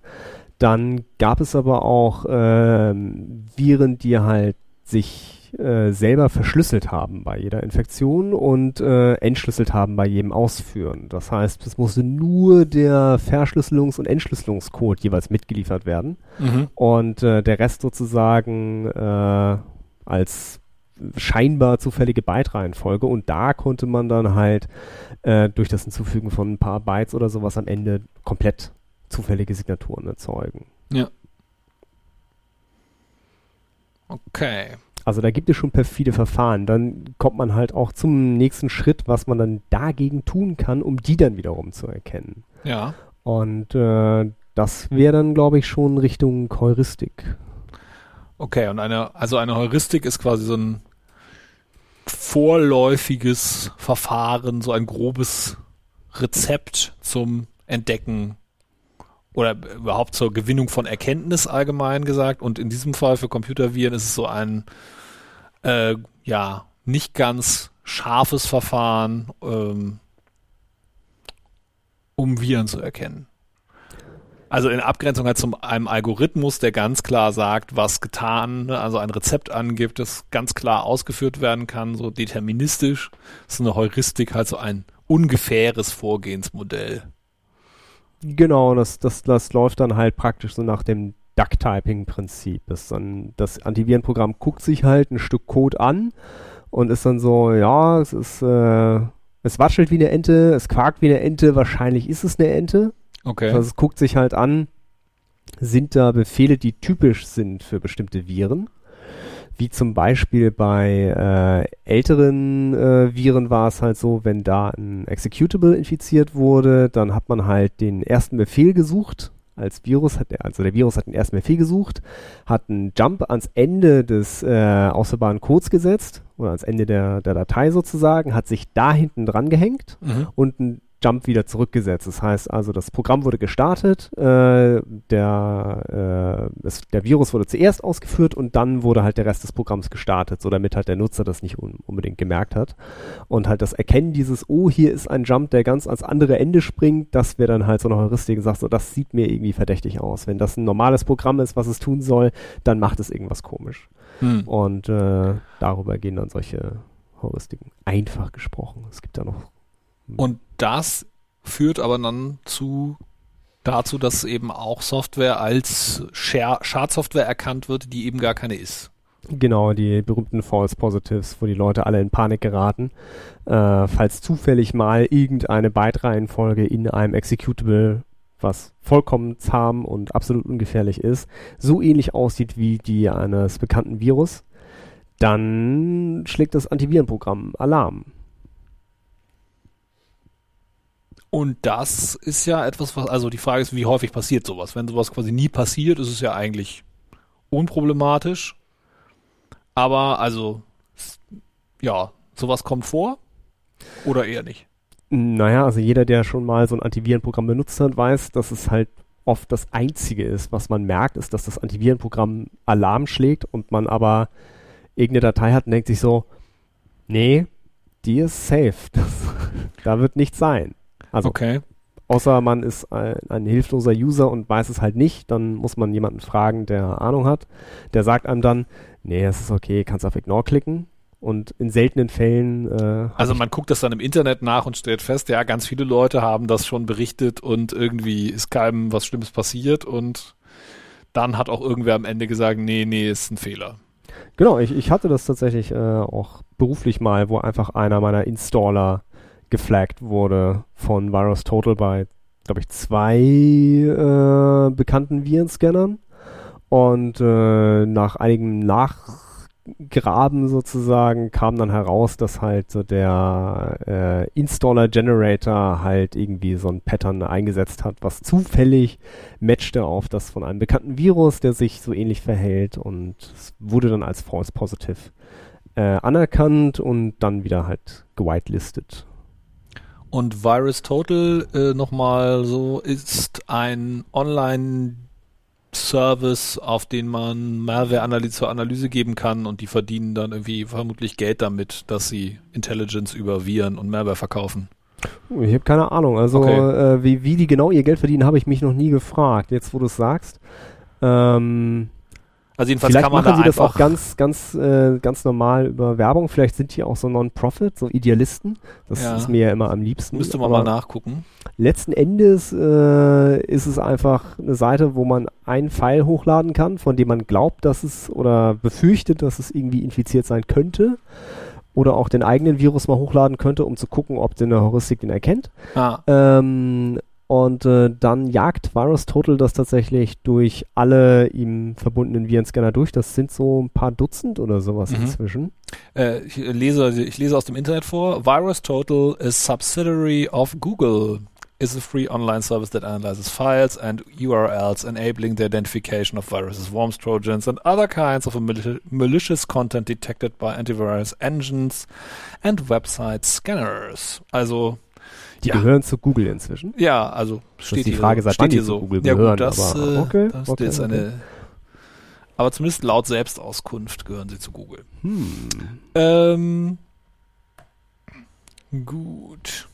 Dann gab es aber auch ähm, Viren, die halt sich äh, selber verschlüsselt haben bei jeder Infektion und äh, entschlüsselt haben bei jedem Ausführen. Das heißt, es musste nur der Verschlüsselungs- und Entschlüsselungscode jeweils mitgeliefert werden Mhm. und äh, der Rest sozusagen äh, als scheinbar zufällige Byte-Reihenfolge und da konnte man dann halt äh, durch das Hinzufügen von ein paar Bytes oder sowas am Ende komplett zufällige Signaturen erzeugen. Okay. Also da gibt es schon perfide Verfahren. Dann kommt man halt auch zum nächsten Schritt, was man dann dagegen tun kann, um die dann wiederum zu erkennen. Ja. Und äh, das wäre dann, glaube ich, schon Richtung Heuristik. Okay, und eine, also eine Heuristik ist quasi so ein vorläufiges Verfahren, so ein grobes Rezept zum Entdecken oder überhaupt zur Gewinnung von Erkenntnis allgemein gesagt. Und in diesem Fall für Computerviren ist es so ein, äh, ja, nicht ganz scharfes Verfahren, ähm, um Viren zu erkennen. Also in Abgrenzung halt zu einem Algorithmus, der ganz klar sagt, was getan, ne, also ein Rezept angibt, das ganz klar ausgeführt werden kann, so deterministisch. Das ist eine Heuristik, halt so ein ungefähres Vorgehensmodell. Genau, das, das, das läuft dann halt praktisch so nach dem Duck-Typing-Prinzip. Das, dann, das Antivirenprogramm guckt sich halt ein Stück Code an und ist dann so, ja, es ist, äh, es watschelt wie eine Ente, es quakt wie eine Ente, wahrscheinlich ist es eine Ente. Okay. Also es guckt sich halt an, sind da Befehle, die typisch sind für bestimmte Viren. Wie zum Beispiel bei äh, älteren äh, Viren war es halt so, wenn da ein Executable infiziert wurde, dann hat man halt den ersten Befehl gesucht. Als Virus hat der, also der Virus hat den ersten Befehl gesucht, hat einen Jump ans Ende des äh, ausführbaren Codes gesetzt oder ans Ende der, der Datei sozusagen, hat sich da hinten dran gehängt Mhm. und einen Jump wieder zurückgesetzt. Das heißt also, das Programm wurde gestartet, äh, der, äh, es, der Virus wurde zuerst ausgeführt und dann wurde halt der Rest des Programms gestartet, so damit halt der Nutzer das nicht un unbedingt gemerkt hat. Und halt das Erkennen dieses, oh, hier ist ein Jump, der ganz ans andere Ende springt, das wäre dann halt so eine Heuristik und sagt so, das sieht mir irgendwie verdächtig aus. Wenn das ein normales Programm ist, was es tun soll, dann macht es irgendwas komisch. Hm. Und äh, darüber gehen dann solche Heuristiken. Einfach gesprochen. Es gibt da noch Und das führt aber dann zu dazu, dass eben auch Software als Schadsoftware erkannt wird, die eben gar keine ist. Genau, die berühmten False Positives, wo die Leute alle in Panik geraten, äh, falls zufällig mal irgendeine Byte-Reihenfolge in einem Executable, was vollkommen zahm und absolut ungefährlich ist, so ähnlich aussieht wie die eines bekannten Virus, dann schlägt das Antivirenprogramm Alarm. Und das ist ja etwas, was, also die Frage ist, wie häufig passiert sowas? Wenn sowas quasi nie passiert, ist es ja eigentlich unproblematisch. Aber also, ja, sowas kommt vor oder eher nicht? Naja, also jeder, der schon mal so ein Antivirenprogramm benutzt hat, weiß, dass es halt oft das Einzige ist, was man merkt, ist, dass das Antivirenprogramm Alarm schlägt und man aber irgendeine Datei hat und denkt sich so, nee, die ist safe. [laughs] Das, da wird nichts sein. Also, okay. außer man ist ein, ein, hilfloser User und weiß es halt nicht, dann muss man jemanden fragen, der Ahnung hat. Der sagt einem dann, nee, es ist okay, kannst auf Ignore klicken. Und in seltenen Fällen. Äh, also man guckt das dann im Internet nach und stellt fest, ja, ganz viele Leute haben das schon berichtet und irgendwie ist keinem was Schlimmes passiert und dann hat auch irgendwer am Ende gesagt, nee, nee, ist ein Fehler. Genau, ich, ich hatte das tatsächlich äh, auch beruflich mal, wo einfach einer meiner Installer geflaggt wurde von VirusTotal bei, glaube ich, zwei äh, bekannten Virenscannern. Und äh, nach einigem Nachgraben sozusagen kam dann heraus, dass halt so der äh, Installer Generator halt irgendwie so ein Pattern eingesetzt hat, was zufällig matchte auf das von einem bekannten Virus, der sich so ähnlich verhält und es wurde dann als false positive äh, anerkannt und dann wieder halt gewitelistet. Und Virus Total äh, nochmal so ist ein Online-Service, auf den man Malware-Analyse zur Analyse geben kann und die verdienen dann irgendwie vermutlich Geld damit, dass sie Intelligence über Viren und Malware verkaufen. Ich habe keine Ahnung. Also okay. äh, wie, wie die genau ihr Geld verdienen, habe ich mich noch nie gefragt. Jetzt, wo du es sagst. Ähm, also jedenfalls Vielleicht kann man machen da sie das auch ganz, ganz, äh, ganz normal über Werbung. Vielleicht sind die auch so Non-Profit, so Idealisten. Das ja. ist mir ja immer am liebsten. Müsste man mal nachgucken. Letzten Endes äh, ist es einfach eine Seite, wo man einen File hochladen kann, von dem man glaubt, dass es oder befürchtet, dass es irgendwie infiziert sein könnte. Oder auch den eigenen Virus mal hochladen könnte, um zu gucken, ob der eine Heuristik den erkennt. Ah. Ähm, und äh, dann jagt Virus Total das tatsächlich durch alle ihm verbundenen Virenscanner durch. Das sind so ein paar Dutzend oder sowas mhm. inzwischen. Äh, ich, lese, ich lese aus dem Internet vor. Virus Total is subsidiary of Google. Is a free online service that analyzes files and URLs, enabling the identification of viruses, worms, trojans, and other kinds of malicious content detected by antivirus engines and website scanners. Also die ja. gehören zu Google inzwischen. Ja, also steht das die Frage, seit wann die so. zu Google ja, gehören. Gut, das, aber, okay, das okay, ist eine. Aber zumindest laut Selbstauskunft gehören sie zu Google. Hm. Ähm, gut.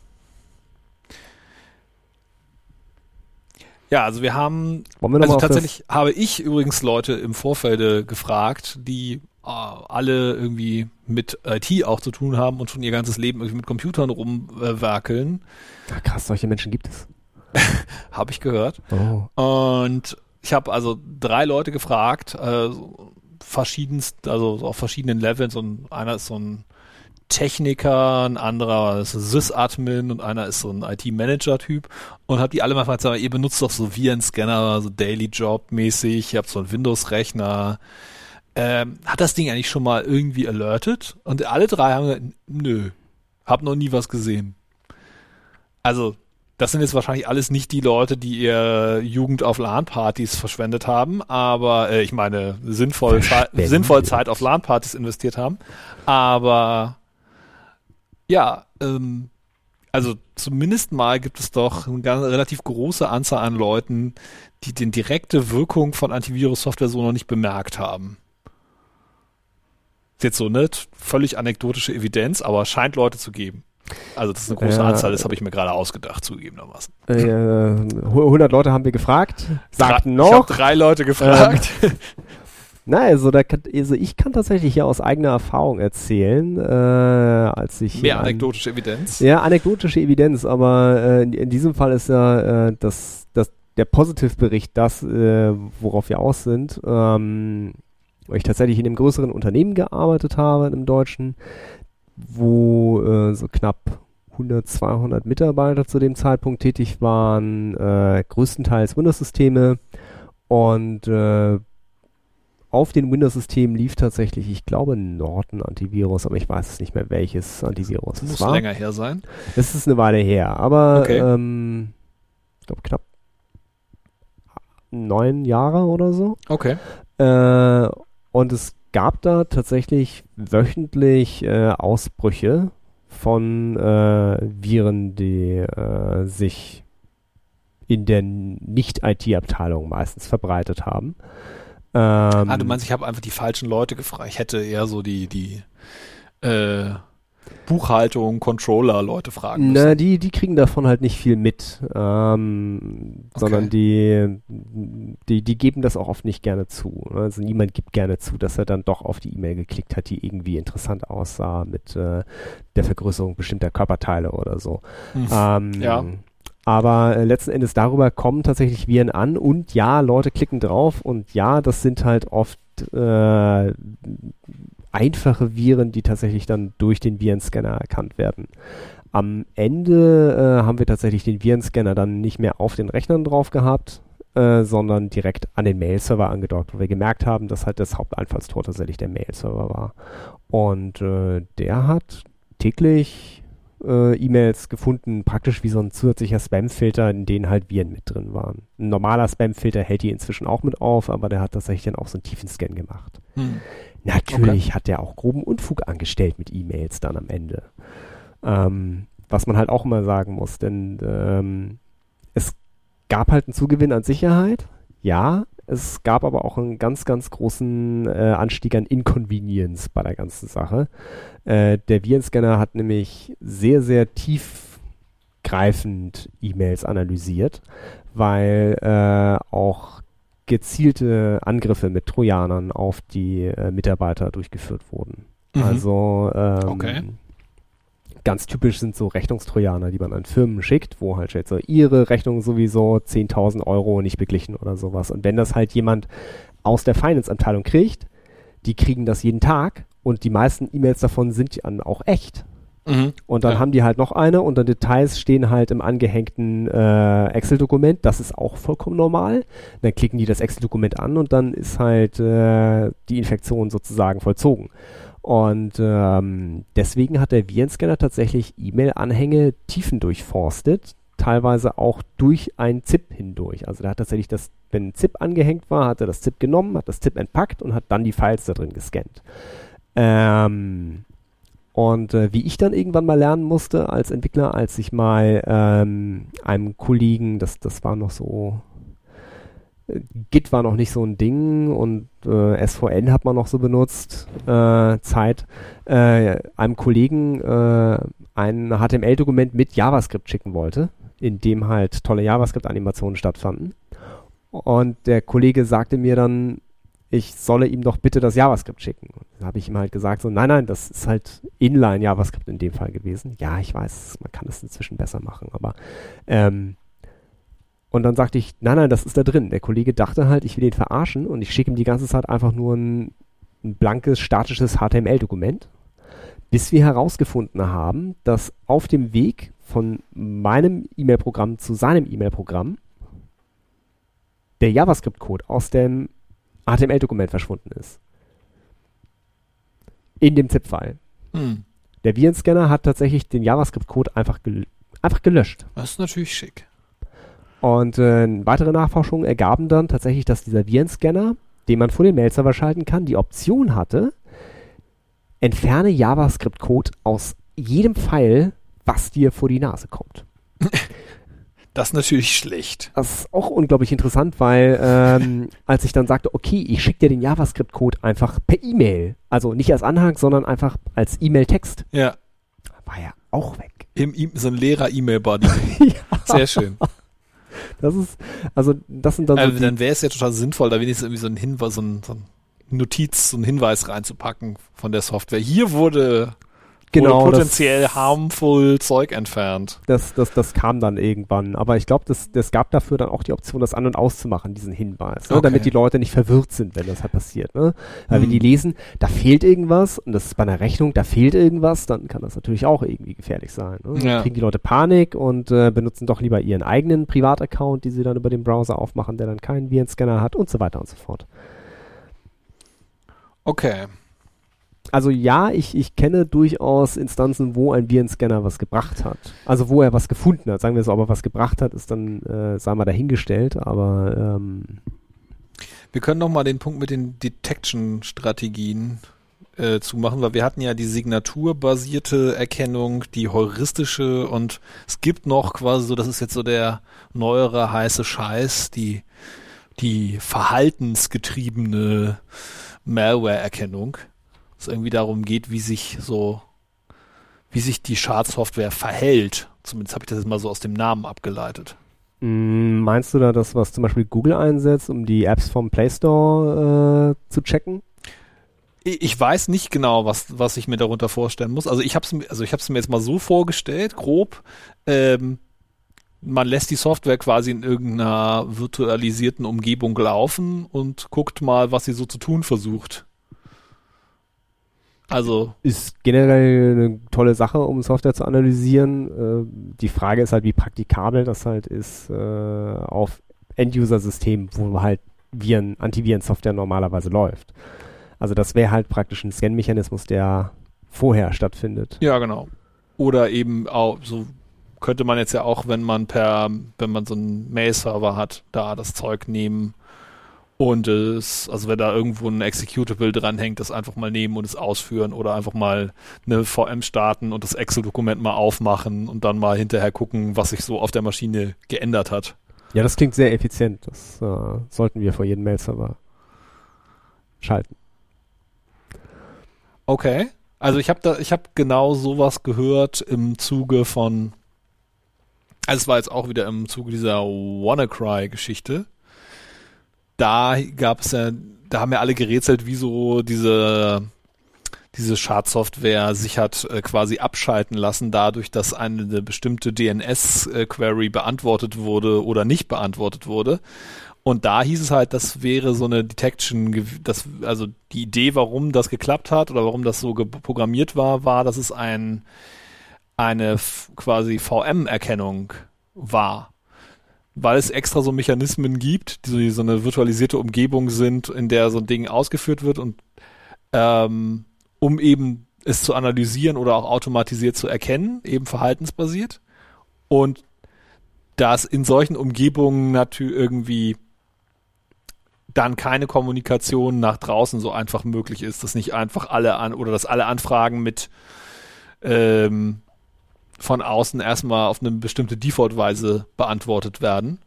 Ja, also wir haben, wir also tatsächlich habe ich übrigens Leute im Vorfeld gefragt, die äh, alle irgendwie mit IT auch zu tun haben und schon ihr ganzes Leben irgendwie mit Computern rumwerkeln. Äh, krass, solche Menschen gibt es. [laughs] habe ich gehört. Oh. Und ich habe also drei Leute gefragt, äh, verschiedenst, also auf verschiedenen Levels und einer ist so ein Techniker, ein anderer ist ein Sys-Admin und einer ist so ein IT-Manager-Typ und habe die alle mal gefragt, ihr benutzt doch so Virenscanner, so Daily Job-mäßig, ihr habt so einen Windows-Rechner, ähm, hat das Ding eigentlich schon mal irgendwie alertet? Und alle drei haben gesagt, nö, hab noch nie was gesehen. Also, das sind jetzt wahrscheinlich alles nicht die Leute, die ihr Jugend auf LAN-Partys verschwendet haben, aber äh, ich meine, sinnvoll, Zeit, sinnvoll Zeit auf LAN-Partys investiert haben. Aber ja, ähm, also zumindest mal gibt es doch eine ganz, relativ große Anzahl an Leuten, die die direkte Wirkung von Antivirus-Software so noch nicht bemerkt haben jetzt so, ne, völlig anekdotische Evidenz, aber scheint Leute zu geben. Also das ist eine große äh, Anzahl, das habe ich mir gerade ausgedacht, zugegebenermaßen. Äh, 100 Leute haben wir gefragt, sagten noch. Ich habe drei Leute gefragt. Ähm, na, also, da kann, also ich kann tatsächlich hier aus eigener Erfahrung erzählen, äh, als ich... Mehr anekdotische Evidenz? Ja, anekdotische Evidenz, aber äh, in, in, diesem Fall ist ja äh, das, das, der Positivbericht das, äh, worauf wir aus sind. Ähm, weil ich tatsächlich in einem größeren Unternehmen gearbeitet habe, in einem deutschen, wo äh, so knapp 100, 200 Mitarbeiter zu dem Zeitpunkt tätig waren, äh, größtenteils Windows-Systeme und äh, auf den Windows-Systemen lief tatsächlich, ich glaube, Norton Antivirus, aber ich weiß es nicht mehr, welches Antivirus Das es muss war. länger her sein. Das ist eine Weile her, aber Okay. ähm, ich glaube knapp neun Jahre oder so. Okay. Äh, und es gab da tatsächlich wöchentlich äh, Ausbrüche von äh, Viren, die äh, sich in der Nicht-IT-Abteilung meistens verbreitet haben. Ähm, ah, du meinst, ich habe einfach die falschen Leute gefragt. Ich hätte eher so die, die äh, Buchhaltung, Controller-Leute fragen müssen. Na, die, die kriegen davon halt nicht viel mit, ähm, sondern die, die, die geben das auch oft nicht gerne zu. Also niemand gibt gerne zu, dass er dann doch auf die E-Mail geklickt hat, die irgendwie interessant aussah mit äh, der Vergrößerung bestimmter Körperteile oder so. Hm. Ähm, Ja. Aber äh, letzten Endes darüber kommen tatsächlich Viren an und ja, Leute klicken drauf und ja, das sind halt oft äh, einfache Viren, die tatsächlich dann durch den Virenscanner erkannt werden. Am Ende äh, haben wir tatsächlich den Virenscanner dann nicht mehr auf den Rechnern drauf gehabt, äh, sondern direkt an den Mail-Server angedockt, wo wir gemerkt haben, dass halt das Haupteinfallstor tatsächlich der Mail-Server war. Und äh, der hat täglich äh, E-Mails gefunden, praktisch wie so ein zusätzlicher Spam-Filter, in denen halt Viren mit drin waren. Ein normaler Spam-Filter hält die inzwischen auch mit auf, aber der hat tatsächlich dann auch so einen tiefen Scan gemacht. Hm. Natürlich hat er auch groben Unfug angestellt mit E-Mails dann am Ende. Ähm, was man halt auch immer sagen muss, denn ähm, es gab halt einen Zugewinn an Sicherheit, ja, es gab aber auch einen ganz, ganz großen äh, Anstieg an Inconvenience bei der ganzen Sache. Äh, der Virenscanner hat nämlich sehr, sehr tiefgreifend E-Mails analysiert, weil äh, auch gezielte Angriffe mit Trojanern auf die äh, Mitarbeiter durchgeführt wurden. Mhm. Also ähm, Okay. Ganz typisch sind so Rechnungstrojaner, die man an Firmen schickt, wo halt steht so, ihre Rechnung sowieso 10.000 Euro nicht beglichen oder sowas. Und wenn das halt jemand aus der Finance-Abteilung kriegt, die kriegen das jeden Tag und die meisten E-Mails davon sind dann auch echt. Mhm. Und dann Ja. haben die halt noch eine und dann Details stehen halt im angehängten äh, Excel-Dokument. Das ist auch vollkommen normal. Dann klicken die das Excel-Dokument an und dann ist halt äh, die Infektion sozusagen vollzogen. Und ähm, deswegen hat der Virenscanner tatsächlich E-Mail-Anhänge tiefen durchforstet, teilweise auch durch ein ZIP hindurch. Also der hat tatsächlich das, wenn ein ZIP angehängt war, hat er das ZIP genommen, hat das ZIP entpackt und hat dann die Files da drin gescannt. Ähm, und äh, wie ich dann irgendwann mal lernen musste als Entwickler, als ich mal ähm, einem Kollegen, das, das war noch so, Git war noch nicht so ein Ding und äh, SVN hat man noch so benutzt, äh, Zeit, äh, einem Kollegen äh, ein HTML-Dokument mit JavaScript schicken wollte, in dem halt tolle JavaScript-Animationen stattfanden. Und der Kollege sagte mir dann, ich solle ihm doch bitte das JavaScript schicken. Da habe ich ihm halt gesagt, so, nein, nein, das ist halt Inline JavaScript in dem Fall gewesen. Ja, ich weiß, man kann das inzwischen besser machen, aber ähm, und dann sagte ich, nein, nein, das ist da drin. Der Kollege dachte halt, ich will ihn verarschen und ich schicke ihm die ganze Zeit einfach nur ein, ein blankes, statisches HTML-Dokument, bis wir herausgefunden haben, dass auf dem Weg von meinem E-Mail-Programm zu seinem E-Mail-Programm der JavaScript-Code aus dem HTML-Dokument verschwunden ist. In dem ZIP-File. Hm. Der Virenscanner hat tatsächlich den JavaScript-Code einfach, gel einfach gelöscht. Das ist natürlich schick. Und äh, weitere Nachforschungen ergaben dann tatsächlich, dass dieser Virenscanner, den man vor den Mail-Server schalten kann, die Option hatte, entferne JavaScript-Code aus jedem File, was dir vor die Nase kommt. [laughs] Das ist natürlich schlecht. Das ist auch unglaublich interessant, weil ähm, [laughs] als ich dann sagte, okay, ich schicke dir den JavaScript-Code einfach per E-Mail, also nicht als Anhang, sondern einfach als E-Mail-Text, Ja. war er auch weg. Im, E- so ein leerer E-Mail-Buddy. [laughs] Sehr schön. Das ist, also das sind dann so Also, die, dann wäre es ja total sinnvoll, da wenigstens irgendwie so ein Hinweis, so ein, so ein Notiz, so ein Hinweis reinzupacken von der Software. Hier wurde, genau, das- potenziell harmful Zeug entfernt. Das, das, das kam dann irgendwann. Aber ich glaube, das, das gab dafür dann auch die Option, das an- und auszumachen, diesen Hinweis. Ne? Okay. Damit die Leute nicht verwirrt sind, wenn das halt passiert. Ne? Weil wenn Mhm. die lesen, da fehlt irgendwas und das ist bei einer Rechnung, da fehlt irgendwas, dann kann das natürlich auch irgendwie gefährlich sein. Ne? Dann Ja. kriegen die Leute Panik und äh, benutzen doch lieber ihren eigenen Privataccount, die sie dann über den Browser aufmachen, der dann keinen Virenscanner hat und so weiter und so fort. Okay. Also ja, ich, ich kenne durchaus Instanzen, wo ein Virenscanner was gebracht hat. Also wo er was gefunden hat. Sagen wir so, ob er was gebracht hat, ist dann, äh, sagen wir, dahingestellt, aber ähm, Wir können noch mal den Punkt mit den Detection-Strategien äh, zumachen, weil wir hatten ja die signaturbasierte Erkennung, die heuristische und es gibt noch quasi so, das ist jetzt so der neuere heiße Scheiß, die, die verhaltensgetriebene Malware-Erkennung. Es irgendwie darum geht, wie sich so, wie sich die Schadsoftware verhält. Zumindest habe ich das jetzt mal so aus dem Namen abgeleitet. mh, meinst du da das, was zum Beispiel Google einsetzt, um die Apps vom Play Store äh, zu checken? Ich weiß nicht genau, was, was ich mir darunter vorstellen muss. Also ich habe es also ich habe es mir jetzt mal so vorgestellt, grob. Ähm, man lässt die Software quasi in irgendeiner virtualisierten Umgebung laufen und guckt mal, was sie so zu tun versucht. Also Ist generell eine tolle Sache, um Software zu analysieren. Äh, die Frage ist halt, wie praktikabel das halt ist äh, auf End-User-Systemen, wo halt Viren, Antiviren-Software normalerweise läuft. Also das wäre halt praktisch ein Scan-Mechanismus, der vorher stattfindet. ja genau. Oder eben auch so könnte man jetzt ja auch, wenn man per, wenn man so einen Mail-Server hat, da das Zeug nehmen und es, also wenn da irgendwo ein Executable dranhängt, das einfach mal nehmen und es ausführen oder einfach mal eine VM starten und das Excel-Dokument mal aufmachen und dann mal hinterher gucken, was sich so auf der Maschine geändert hat. Ja, das klingt sehr effizient. Das äh, sollten wir vor jedem Mail-Server schalten. Okay. Also ich habe da, ich habe genau sowas gehört im Zuge von, also es war jetzt auch wieder im Zuge dieser WannaCry-Geschichte. Da gab es ja, da haben ja alle gerätselt, wie so diese diese Schadsoftware sich hat äh, quasi abschalten lassen, dadurch, dass eine, bestimmte DNS-Query beantwortet wurde oder nicht beantwortet wurde. Und da hieß es halt, das wäre so eine Detection, das, also die Idee, warum das geklappt hat oder warum das so programmiert war, war, dass es ein, eine quasi VM-Erkennung war. Weil es extra so Mechanismen gibt, die so, eine virtualisierte Umgebung sind, in der so ein Ding ausgeführt wird und ähm, um eben es zu analysieren oder auch automatisiert zu erkennen, eben verhaltensbasiert. Und dass in solchen Umgebungen natürlich irgendwie dann keine Kommunikation nach draußen so einfach möglich ist, dass nicht einfach alle an oder dass alle Anfragen mit ähm, von außen erstmal auf eine bestimmte Default-Weise beantwortet werden.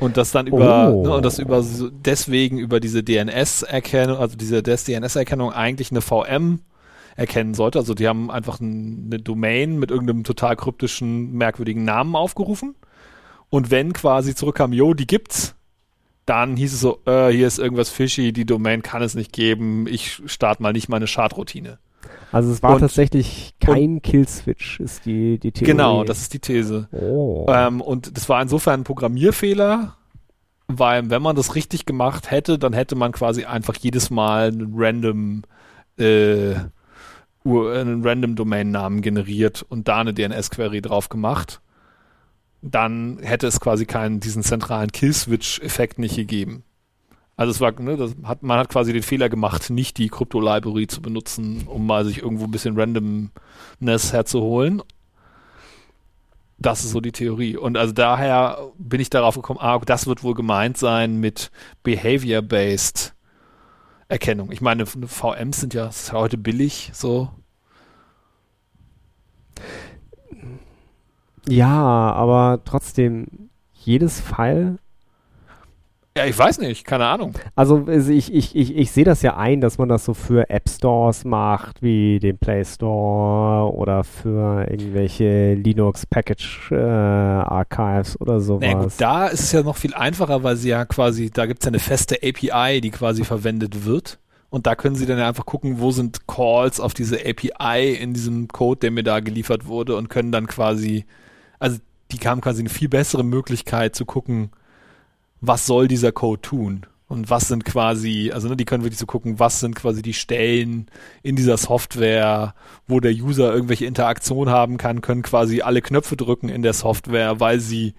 Und das dann über, Oh. ne, und das über deswegen über diese DNS-Erkennung, also diese DNS-Erkennung eigentlich eine VM erkennen sollte. Also die haben einfach ein, eine Domain mit irgendeinem total kryptischen, merkwürdigen Namen aufgerufen. Und wenn quasi zurückkam, jo, die gibt's, dann hieß es so, äh, hier ist irgendwas fishy, die Domain kann es nicht geben, ich starte mal nicht meine Schadroutine. Also es war Und- tatsächlich kein Killswitch, ist die, die Theorie. Genau, das ist die These. Oh. Ähm, und das war insofern ein Programmierfehler, weil wenn man das richtig gemacht hätte, dann hätte man quasi einfach jedes Mal einen random, äh, einen random Domain-Namen generiert und da eine DNS-Query drauf gemacht. Dann hätte es quasi keinen, diesen zentralen Kill-Switch-Effekt nicht gegeben. Also es war, ne, das hat, man hat quasi den Fehler gemacht, nicht die Krypto-Library zu benutzen, um mal sich irgendwo ein bisschen Randomness herzuholen. Das ist so die Theorie. Und also daher bin ich darauf gekommen, ah, das wird wohl gemeint sein mit Behavior-Based Erkennung. Ich meine, VMs sind ja, ja heute billig, so. ja, aber trotzdem, jedes File Ja, ich weiß nicht, keine Ahnung. Also also ich, ich, ich, ich sehe das ja ein, dass man das so für App Stores macht, wie den Play Store oder für irgendwelche Linux Package äh, Archives oder sowas. Na ja, gut, da ist es ja noch viel einfacher, weil sie ja quasi, da gibt es ja eine feste API, die quasi verwendet wird. Und da können sie dann einfach gucken, wo sind Calls auf diese API in diesem Code, der mir da geliefert wurde und können dann quasi, also die haben quasi eine viel bessere Möglichkeit zu gucken, was soll dieser Code tun? Und was sind quasi, also ne, die können wirklich so gucken, was sind quasi die Stellen in dieser Software, wo der User irgendwelche Interaktion haben kann, können quasi alle Knöpfe drücken in der Software, weil sie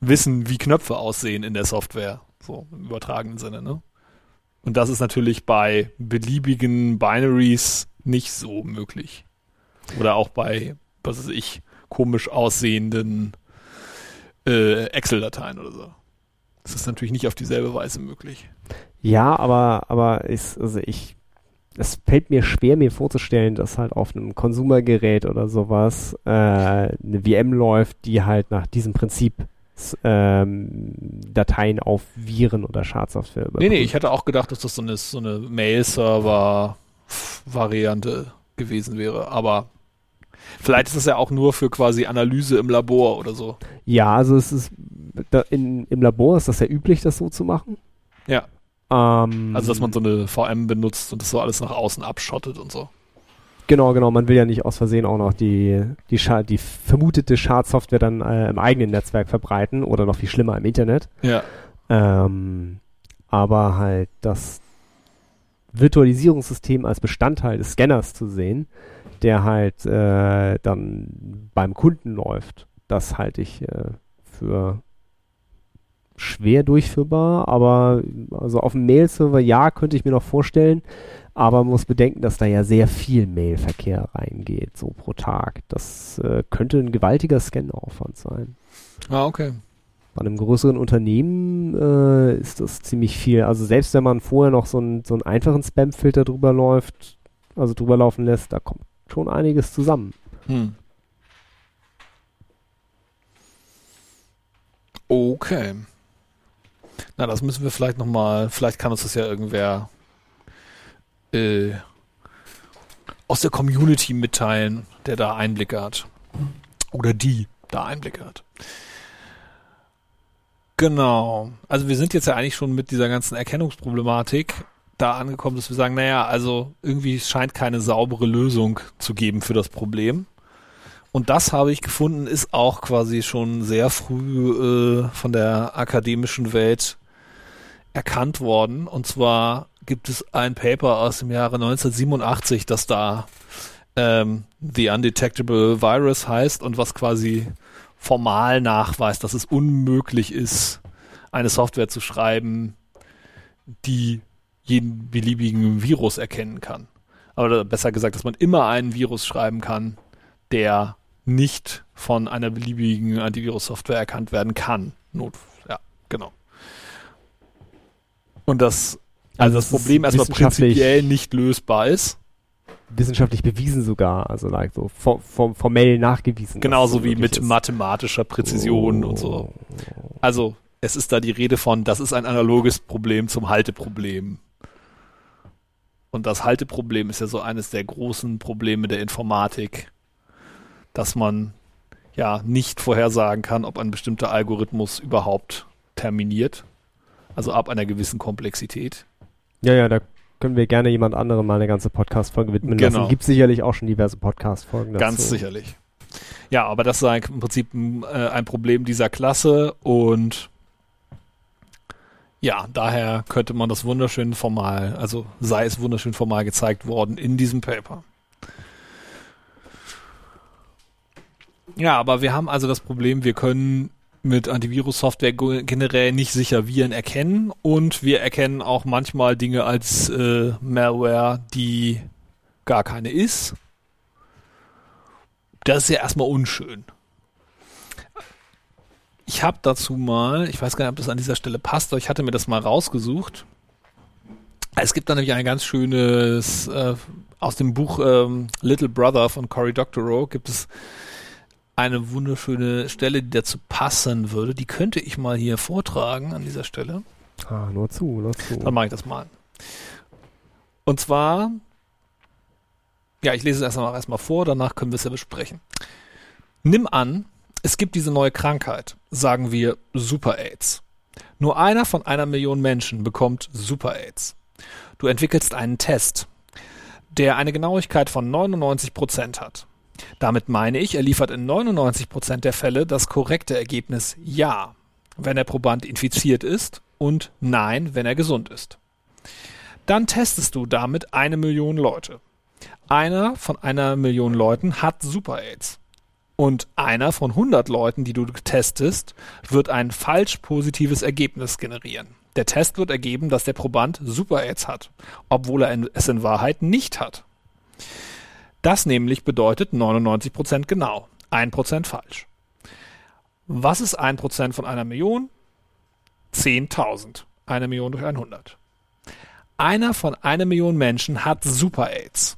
wissen, wie Knöpfe aussehen in der Software. So im übertragenen Sinne, ne? Und das ist natürlich bei beliebigen Binaries nicht so möglich. Oder auch bei, was weiß ich, komisch aussehenden äh, Excel-Dateien oder so. Das ist natürlich nicht auf dieselbe Weise möglich. Ja, aber, aber ist, also ich, es fällt mir schwer, mir vorzustellen, dass halt auf einem Konsumergerät oder sowas äh, eine VM läuft, die halt nach diesem Prinzip ähm, Dateien auf Viren oder Schadsoftware überprüft. Nee, nee, ich hätte auch gedacht, dass das so eine, so eine Mail-Server-Variante gewesen wäre, aber vielleicht ist das ja auch nur für quasi Analyse im Labor oder so. Ja, also es ist in, im Labor ist das ja üblich, das so zu machen. Ja. Ähm, also dass man so eine VM benutzt und das so alles nach außen abschottet und so. Genau, genau. Man will ja nicht aus Versehen auch noch die, die, Schad, die vermutete Schadsoftware dann äh, im eigenen Netzwerk verbreiten oder noch viel schlimmer im Internet. Ja. Ähm, aber halt das Virtualisierungssystem als Bestandteil des Scanners zu sehen, der halt äh, dann beim Kunden läuft, das halte ich äh, für schwer durchführbar, aber also auf dem Mail-Server ja, könnte ich mir noch vorstellen, aber man muss bedenken, dass da ja sehr viel Mailverkehr reingeht, so pro Tag. Das äh, könnte ein gewaltiger Scan-Aufwand sein. Ah, okay. Bei einem größeren Unternehmen äh, ist das ziemlich viel. Also selbst wenn man vorher noch so, ein, so einen einfachen Spam-Filter drüber läuft, also drüber laufen lässt, da kommt schon einiges zusammen. Hm. Okay. Na, das müssen wir vielleicht nochmal, vielleicht kann uns das ja irgendwer äh, aus der Community mitteilen, der da Einblicke hat. Oder die da Einblicke hat. Genau. Also wir sind jetzt ja eigentlich schon mit dieser ganzen Erkennungsproblematik da angekommen, dass wir sagen, naja, also irgendwie scheint keine saubere Lösung zu geben für das Problem. Und das habe ich gefunden, ist auch quasi schon sehr früh äh, von der akademischen Welt erkannt worden. Und zwar gibt es ein Paper aus dem Jahre 1987, das da ähm, The Undetectable Virus heißt und was quasi formal nachweist, dass es unmöglich ist, eine Software zu schreiben, die jeden beliebigen Virus erkennen kann. Aber besser gesagt, dass man immer einen Virus schreiben kann, der nicht von einer beliebigen Antivirus-Software erkannt werden kann. Not, ja, genau. Und das, also, also das Problem erstmal prinzipiell nicht lösbar ist. Wissenschaftlich bewiesen sogar, also like so for, for, formell nachgewiesen. Genauso wie mit ist. mathematischer Präzision oh. und so. Also es ist da die Rede von, das ist ein analoges Problem zum Halteproblem. Und das Halteproblem ist ja so eines der großen Probleme der Informatik, dass man ja nicht vorhersagen kann, ob ein bestimmter Algorithmus überhaupt terminiert. Also ab einer gewissen Komplexität. Ja, ja, da können wir gerne jemand anderem mal eine ganze Podcast-Folge widmen genau. lassen. Gibt sicherlich auch schon diverse Podcast-Folgen dazu. Ganz sicherlich. Ja, aber das ist im Prinzip ein, äh, ein Problem dieser Klasse und ja, daher könnte man das wunderschön formal, also sei es wunderschön formal gezeigt worden in diesem Paper. Ja, aber wir haben also das Problem, wir können mit Antivirus-Software generell nicht sicher Viren erkennen und wir erkennen auch manchmal Dinge als äh, Malware, die gar keine ist. Das ist ja erstmal unschön. Ich habe dazu mal, ich weiß gar nicht, ob das an dieser Stelle passt, aber ich hatte mir das mal rausgesucht. Es gibt da nämlich ein ganz schönes, äh, aus dem Buch ähm, Little Brother von Cory Doctorow gibt es eine wunderschöne Stelle, die dazu passen würde. Die könnte ich mal hier vortragen an dieser Stelle. Ah, nur zu, nur zu. Dann mache ich das mal. Und zwar, ja, ich lese es erstmal erstmal vor, danach können wir es ja besprechen. Nimm an, es gibt diese neue Krankheit, sagen wir Super AIDS. Nur einer von einer Million Menschen bekommt Super AIDS. Du entwickelst einen Test, der eine Genauigkeit von 99 Prozent hat. Damit meine ich, er liefert in 99% der Fälle das korrekte Ergebnis Ja, wenn der Proband infiziert ist und Nein, wenn er gesund ist. Dann testest du damit eine Million Leute. Einer von einer Million Leuten hat Super-AIDS. Und einer von 100 Leuten, die du testest, wird ein falsch positives Ergebnis generieren. Der Test wird ergeben, dass der Proband Super-AIDS hat, obwohl er es in Wahrheit nicht hat. Das nämlich bedeutet 99% genau, 1% falsch. Was ist 1% von einer Million? 10.000. Eine Million durch 100. Einer von einer Million Menschen hat Super-AIDS.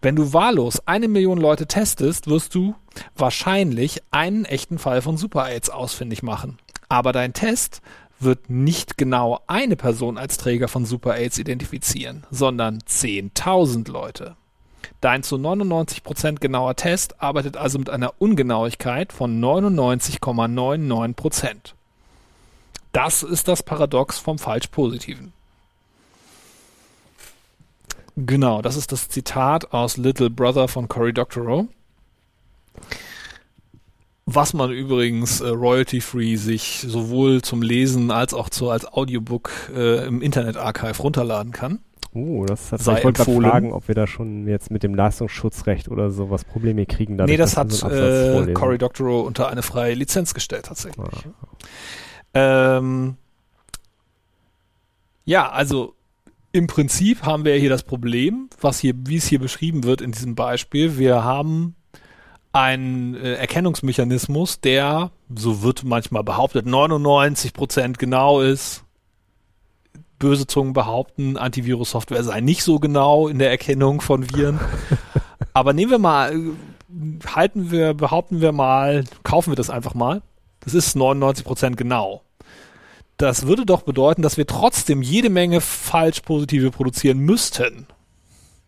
Wenn du wahllos eine Million Leute testest, wirst du wahrscheinlich einen echten Fall von Super-AIDS ausfindig machen. Aber dein Test wird nicht genau eine Person als Träger von Super-AIDS identifizieren, sondern 10.000 Leute. Dein zu 99% genauer Test arbeitet also mit einer Ungenauigkeit von 99,99%. Das ist das Paradox vom Falsch-Positiven. Genau, das ist das Zitat aus Little Brother von Cory Doctorow. Was man übrigens äh, royalty-free sich sowohl zum Lesen als auch zu, als Audiobook äh, im Internet-Archive runterladen kann. Oh, das hat Sei ich wollte gerade fragen, ob wir da schon jetzt mit dem Leistungsschutzrecht oder sowas Probleme kriegen. Dadurch, nee, das hat so äh, Cory Doctorow unter eine freie Lizenz gestellt tatsächlich. Ah. Ähm, ja, also im Prinzip haben wir hier das Problem, was hier, wie es hier beschrieben wird in diesem Beispiel. Wir haben einen äh, Erkennungsmechanismus, der, so wird manchmal behauptet, 99 Prozent genau ist. Böse Zungen behaupten, Antivirus-Software sei nicht so genau in der Erkennung von Viren. [laughs] Aber nehmen wir mal, äh, halten wir, behaupten wir mal, kaufen wir das einfach mal. Das ist 99 Prozent genau das würde doch bedeuten, dass wir trotzdem jede Menge falsch positive produzieren müssten.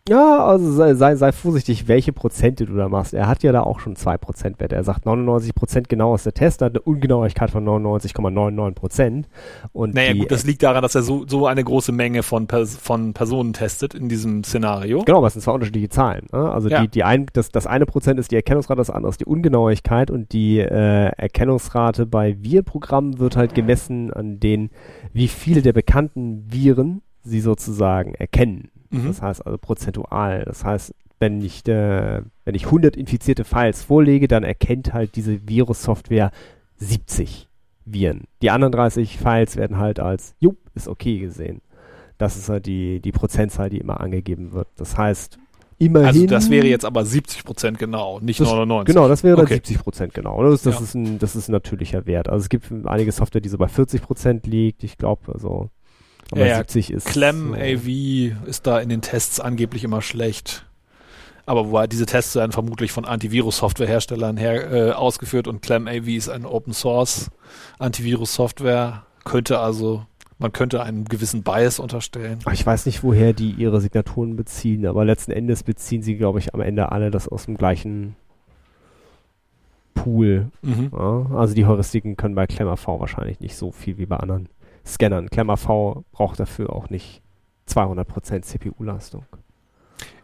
Ja, also sei, sei, sei vorsichtig, welche Prozente du da machst. Er hat ja da auch schon 2% Werte. Er sagt 99% genau ist der Test, hat eine Ungenauigkeit von 99,99%. Und naja gut, das liegt daran, dass er so, so eine große Menge von, Pers von Personen testet in diesem Szenario. Genau, aber es sind zwei unterschiedliche Zahlen. Ne? Also ja. die, die ein, das, das eine Prozent ist die Erkennungsrate, das andere ist die Ungenauigkeit und die äh, Erkennungsrate bei Virenprogrammen wird halt gemessen an den, wie viele der bekannten Viren sie sozusagen erkennen. Mhm. Das heißt also prozentual. Das heißt, wenn ich, äh, wenn ich 100 infizierte Files vorlege, dann erkennt halt diese Virus-Software 70 Viren. Die anderen 30 Files werden halt als, jo, ist okay gesehen. Das ist halt die, die Prozentzahl, die immer angegeben wird. Das heißt, immerhin. Also das wäre jetzt aber 70 Prozent genau, nicht das, 99. Genau, das wäre okay. 70 Prozent genau. Das, das ja. ist ein, das ist ein natürlicher Wert. Also es gibt einige Software, die so bei 40 Prozent liegt. Ich glaube, also aber ja, 70 ist. Clem so. AV ist da in den Tests angeblich immer schlecht. Aber wo diese Tests werden vermutlich von Antivirus-Software-Herstellern her äh, ausgeführt und Clem AV ist eine Open Source Antivirus-Software. Könnte also, man könnte einen gewissen Bias unterstellen. Ich weiß nicht, woher die ihre Signaturen beziehen, aber letzten Endes beziehen sie, glaube ich, am Ende alle das aus dem gleichen Pool. Mhm. Ja, also die Heuristiken können bei Clem AV wahrscheinlich nicht so viel wie bei anderen. Scannern. Klammer V braucht dafür auch nicht 200% CPU-Leistung.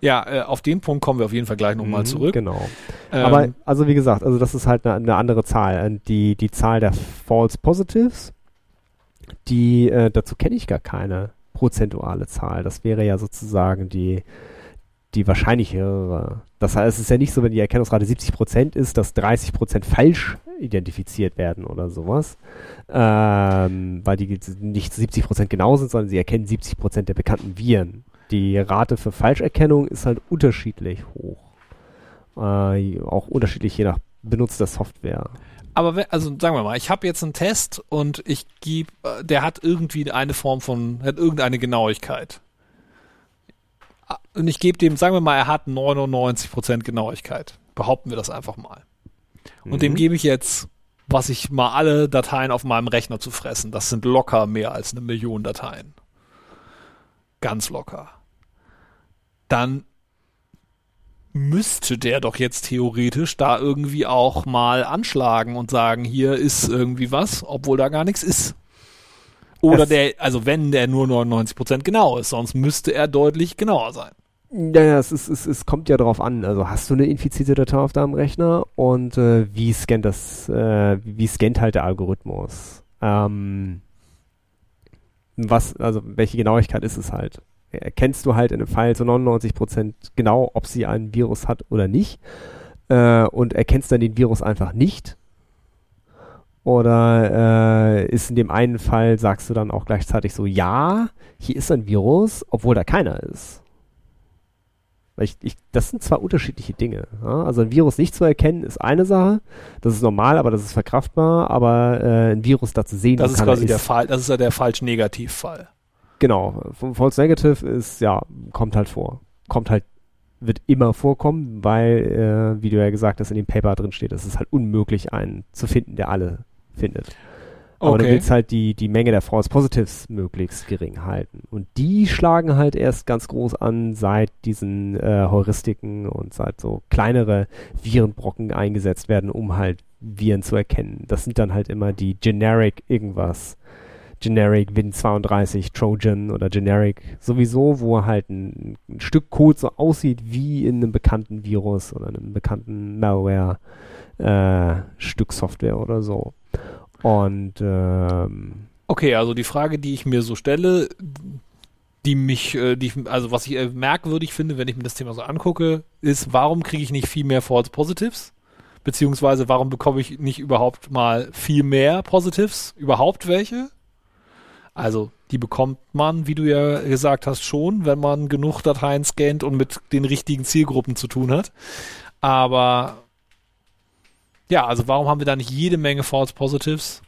Ja, äh, auf den Punkt kommen wir auf jeden Fall gleich nochmal mhm, zurück. Genau. Ähm, Aber also wie gesagt, also das ist halt eine, eine andere Zahl. Die, die Zahl der False Positives, die äh, dazu kenne ich gar keine prozentuale Zahl. Das wäre ja sozusagen die, die wahrscheinlichere. Das heißt, es ist ja nicht so, wenn die Erkennungsrate 70% ist, dass 30% falsch identifiziert werden oder sowas, ähm, weil die nicht 70% genau sind, sondern sie erkennen 70% der bekannten Viren. Die Rate für Falscherkennung ist halt unterschiedlich hoch. Äh, auch unterschiedlich je nach benutzter Software. Aber wenn, also sagen wir mal, ich habe jetzt einen Test und ich gebe, äh, der hat irgendwie eine Form von, hat irgendeine Genauigkeit. Und ich gebe dem, sagen wir mal, er hat 99% Genauigkeit. Behaupten wir das einfach mal. Und mhm. dem gebe ich jetzt, was ich mal alle Dateien auf meinem Rechner zu fressen. Das sind locker mehr als eine Million Dateien. Ganz locker. Dann müsste der doch jetzt theoretisch da irgendwie auch mal anschlagen und sagen, hier ist irgendwie was, obwohl da gar nichts ist. Oder das der, also wenn der nur 99% genau ist, sonst müsste er deutlich genauer sein. Ja, es, ist, es, es kommt ja darauf an. Also hast du eine infizierte Datei auf deinem Rechner und äh, wie scannt das, äh, wie scannt halt der Algorithmus? Ähm, was, also welche Genauigkeit ist es halt? Erkennst du halt in einem Fall zu 99% genau, ob sie ein Virus hat oder nicht äh, und erkennst dann den Virus einfach nicht? Oder äh, ist in dem einen Fall, sagst du dann auch gleichzeitig so, ja, hier ist ein Virus, obwohl da keiner ist. Ich, ich, das sind zwar unterschiedliche Dinge. Ja? Also ein Virus nicht zu erkennen ist eine Sache, das ist normal, aber das ist verkraftbar, aber äh, ein Virus da zu sehen, das ist quasi der Fall, das ist ja der falsch Negativ-Fall. Genau, False Negative ist, ja, kommt halt vor. Kommt halt, wird immer vorkommen, weil, äh, wie du ja gesagt hast, in dem Paper drin steht, es ist halt unmöglich, einen zu finden, der alle findet. Aber okay. du willst halt die, die Menge der False Positives möglichst gering halten. Und die schlagen halt erst ganz groß an, seit diesen äh, Heuristiken und seit so kleinere Virenbrocken eingesetzt werden, um halt Viren zu erkennen. Das sind dann halt immer die Generic irgendwas. Generic Win32 Trojan oder Generic sowieso, wo halt ein, ein, Stück Code so aussieht wie in einem bekannten Virus oder einem bekannten Malware äh, Stück Software oder so. Und ähm, okay, also die Frage, die ich mir so stelle, die mich, äh, die ich, also was ich äh, merkwürdig finde, wenn ich mir das Thema so angucke, ist, warum kriege ich nicht viel mehr False Positives? Beziehungsweise warum bekomme ich nicht überhaupt mal viel mehr Positives? Überhaupt welche? Also, die bekommt man, wie du ja gesagt hast, schon, wenn man genug Dateien scannt und mit den richtigen Zielgruppen zu tun hat. Aber ja, also warum haben wir da nicht jede Menge False Positives?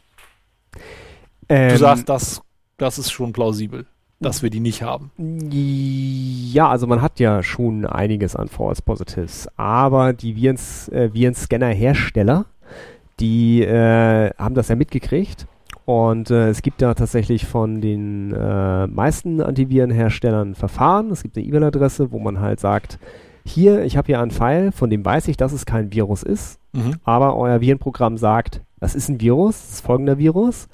Ähm, du sagst, das, das ist schon plausibel, dass wir die nicht haben. Ja, also man hat ja schon einiges an False Positives, aber die Virens, äh, Virenscanner-Hersteller, die äh, haben das ja mitgekriegt und äh, es gibt da tatsächlich von den äh, meisten Antivirenherstellern Verfahren. Es gibt eine E-Mail-Adresse, wo man halt sagt, hier, ich habe hier einen Pfeil, von dem weiß ich, dass es kein Virus ist, mhm. aber euer Virenprogramm sagt, das ist ein Virus, das ist folgender Virus.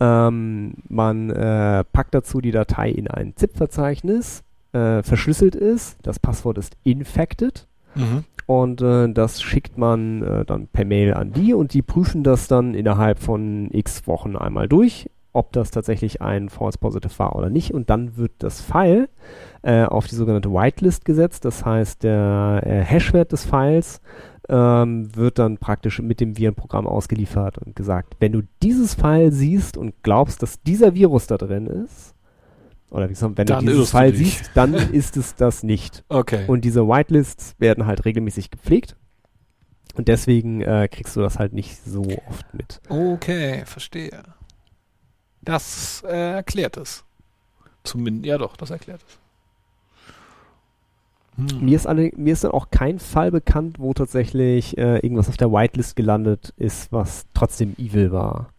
Ähm, man äh, packt dazu die Datei in ein ZIP-Verzeichnis, äh, verschlüsselt ist, das Passwort ist infected mhm. und äh, das schickt man äh, dann per Mail an die und die prüfen das dann innerhalb von x Wochen einmal durch, ob das tatsächlich ein False Positive war oder nicht und dann wird das File äh, auf die sogenannte Whitelist gesetzt. Das heißt, der äh, Hashwert des Files ähm, wird dann praktisch mit dem Virenprogramm ausgeliefert und gesagt, wenn du dieses File siehst und glaubst, dass dieser Virus da drin ist, oder wie gesagt, wenn dann du dieses File siehst, dann [laughs] ist es das nicht. Okay. Und diese Whitelists werden halt regelmäßig gepflegt. Und deswegen äh, kriegst du das halt nicht so oft mit. Okay, verstehe. Das äh, erklärt es. Zumindest, ja doch, das erklärt es. Hm. Mir, ist alle, mir ist dann auch kein Fall bekannt, wo tatsächlich äh, irgendwas auf der Whitelist gelandet ist, was trotzdem evil war.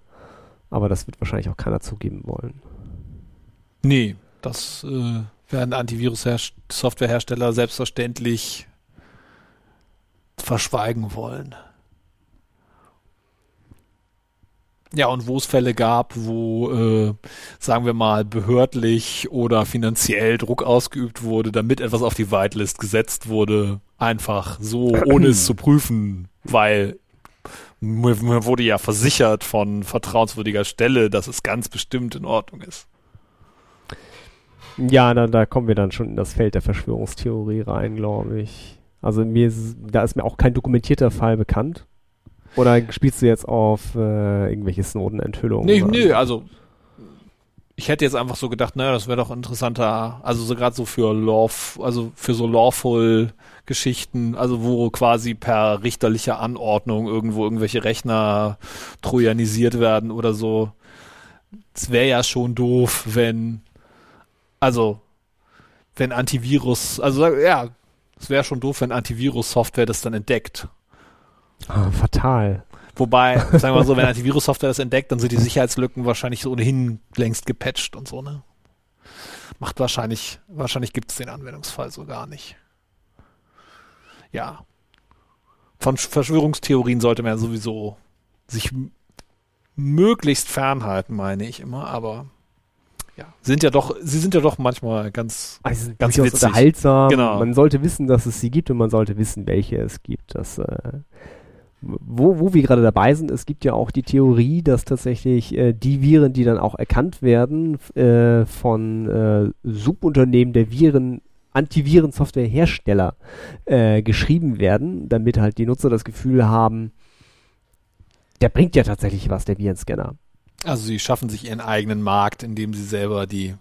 Aber das wird wahrscheinlich auch keiner zugeben wollen. Nee, das äh, werden Antivirus-Softwarehersteller selbstverständlich verschweigen wollen. Ja, und wo es Fälle gab, wo, äh, sagen wir mal, behördlich oder finanziell Druck ausgeübt wurde, damit etwas auf die Whitelist gesetzt wurde, einfach so, ohne es zu [clears throat] prüfen, weil mir wurde ja versichert von vertrauenswürdiger Stelle, dass es ganz bestimmt in Ordnung ist. Ja, da, da kommen wir dann schon in das Feld der Verschwörungstheorie rein, glaube ich. Also mir ist, da ist mir auch kein dokumentierter Fall bekannt. Oder spielst du jetzt auf äh, irgendwelche Snowden-Enthüllungen? Nee, nee, also ich hätte jetzt einfach so gedacht, naja, das wäre doch interessanter, also so gerade so für Law, also für so lawful Geschichten, also wo quasi per richterlicher Anordnung irgendwo irgendwelche Rechner trojanisiert werden oder so. Es wäre ja schon doof, wenn, also wenn Antivirus, also ja, es wäre schon doof, wenn Antivirus-Software das dann entdeckt Ah, fatal. Wobei, [laughs] sagen wir mal so, wenn Antivirus-Software das entdeckt, dann sind die Sicherheitslücken wahrscheinlich ohnehin längst gepatcht und so, ne? Macht wahrscheinlich, wahrscheinlich gibt es den Anwendungsfall so gar nicht. Ja. Von Verschwörungstheorien sollte man ja sowieso sich möglichst fernhalten, meine ich immer, aber ja, sind ja doch, sie sind ja doch manchmal ganz, also ganz witzig. unterhaltsam. Genau. Man sollte wissen, dass es sie gibt und man sollte wissen, welche es gibt. Das äh, wo, wo wir gerade dabei sind, es gibt ja auch die Theorie, dass tatsächlich äh, die Viren, die dann auch erkannt werden äh, von äh, Subunternehmen der Viren, Antivirensoftwarehersteller äh, geschrieben werden, damit halt die Nutzer das Gefühl haben, der bringt ja tatsächlich was, der Virenscanner. Also sie schaffen sich ihren eigenen Markt, indem sie selber die,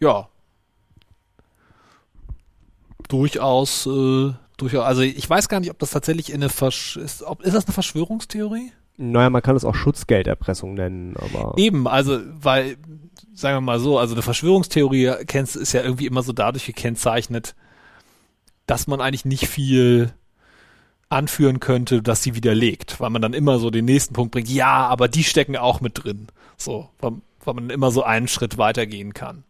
ja, durchaus, äh, durchaus, also ich weiß gar nicht, ob das tatsächlich in eine Versch ist, ob, ist das eine Verschwörungstheorie? Naja, man kann es auch Schutzgelderpressung nennen, aber. Eben, also, weil, sagen wir mal so, also eine Verschwörungstheorie kennst, ist ja irgendwie immer so dadurch gekennzeichnet, dass man eigentlich nicht viel anführen könnte, dass sie widerlegt, weil man dann immer so den nächsten Punkt bringt, ja, aber die stecken auch mit drin. So, weil, weil man immer so einen Schritt weitergehen kann.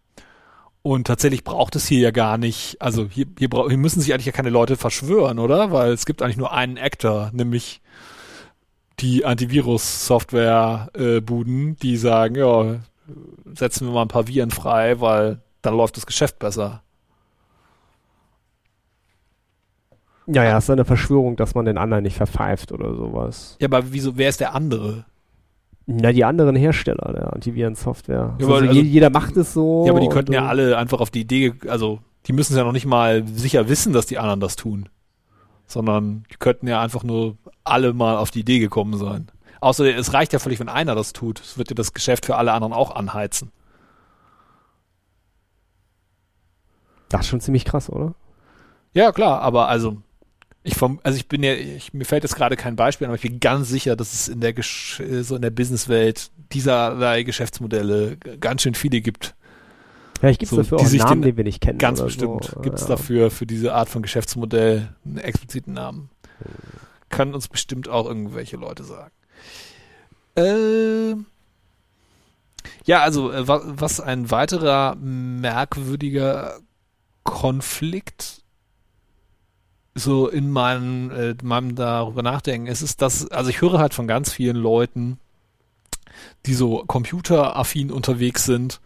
Und tatsächlich braucht es hier ja gar nicht, also hier, hier, hier müssen sich eigentlich ja keine Leute verschwören, oder? Weil es gibt eigentlich nur einen Actor, nämlich die Antivirus-Software-Buden, äh, die sagen, ja, setzen wir mal ein paar Viren frei, weil dann läuft das Geschäft besser. Ja, ja, es ist eine Verschwörung, dass man den anderen nicht verpfeift oder sowas. Ja, aber wieso, wer ist der andere? Na, die anderen Hersteller der Antiviren-Software. Ja, also, also, jeder macht es so. Ja, aber die könnten ja alle einfach auf die Idee, also die müssen es ja noch nicht mal sicher wissen, dass die anderen das tun. Sondern die könnten ja einfach nur alle mal auf die Idee gekommen sein. Außerdem, es reicht ja völlig, wenn einer das tut. Es wird ja das Geschäft für alle anderen auch anheizen. Das ist schon ziemlich krass, oder? Ja, klar, aber also ich vom, also ich bin ja, ich, mir fällt jetzt gerade kein Beispiel, aber ich bin ganz sicher, dass es in der Gesch so in der Businesswelt dieser Geschäftsmodelle ganz schön viele gibt. Vielleicht gibt es so, dafür auch einen Namen, den, den, wir nicht kennen. Ganz bestimmt so. gibt es ja. dafür für diese Art von Geschäftsmodell einen expliziten Namen. Kann uns bestimmt auch irgendwelche Leute sagen. Äh, ja, also äh, was ein weiterer merkwürdiger Konflikt so in meinem, äh, meinem darüber nachdenken, es ist das, also ich höre halt von ganz vielen Leuten, die so computeraffin unterwegs sind.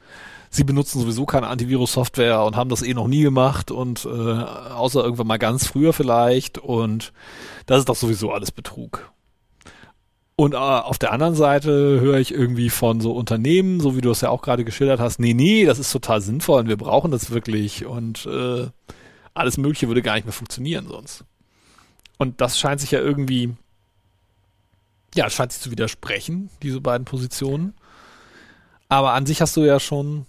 Sie benutzen sowieso keine Antivirus-Software und haben das eh noch nie gemacht und äh, außer irgendwann mal ganz früher vielleicht und das ist doch sowieso alles Betrug. Und äh, auf der anderen Seite höre ich irgendwie von so Unternehmen, so wie du es ja auch gerade geschildert hast, nee, nee, das ist total sinnvoll und wir brauchen das wirklich und äh, alles Mögliche würde gar nicht mehr funktionieren sonst. Und das scheint sich ja irgendwie, ja, scheint sich zu widersprechen, diese beiden Positionen. Aber an sich hast du ja schon,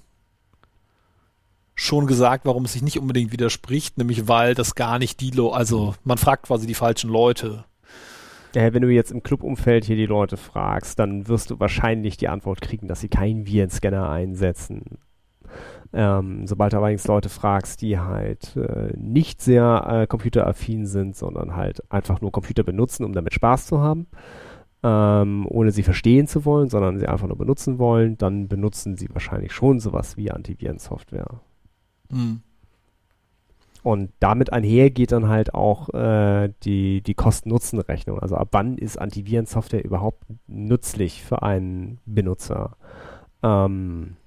schon gesagt, warum es sich nicht unbedingt widerspricht, nämlich weil das gar nicht die, Lo also man fragt quasi die falschen Leute. Ja, wenn du jetzt im Clubumfeld hier die Leute fragst, dann wirst du wahrscheinlich die Antwort kriegen, dass sie keinen Virenscanner einsetzen. Ähm, sobald du allerdings Leute fragst, die halt äh, nicht sehr äh, computeraffin sind, sondern halt einfach nur Computer benutzen, um damit Spaß zu haben, ähm, ohne sie verstehen zu wollen, sondern sie einfach nur benutzen wollen, dann benutzen sie wahrscheinlich schon sowas wie Antivirensoftware. Mhm. Und damit einher geht dann halt auch äh, die, die Kosten-Nutzen-Rechnung. Also ab wann ist Antivirensoftware überhaupt nützlich für einen Benutzer? Ähm,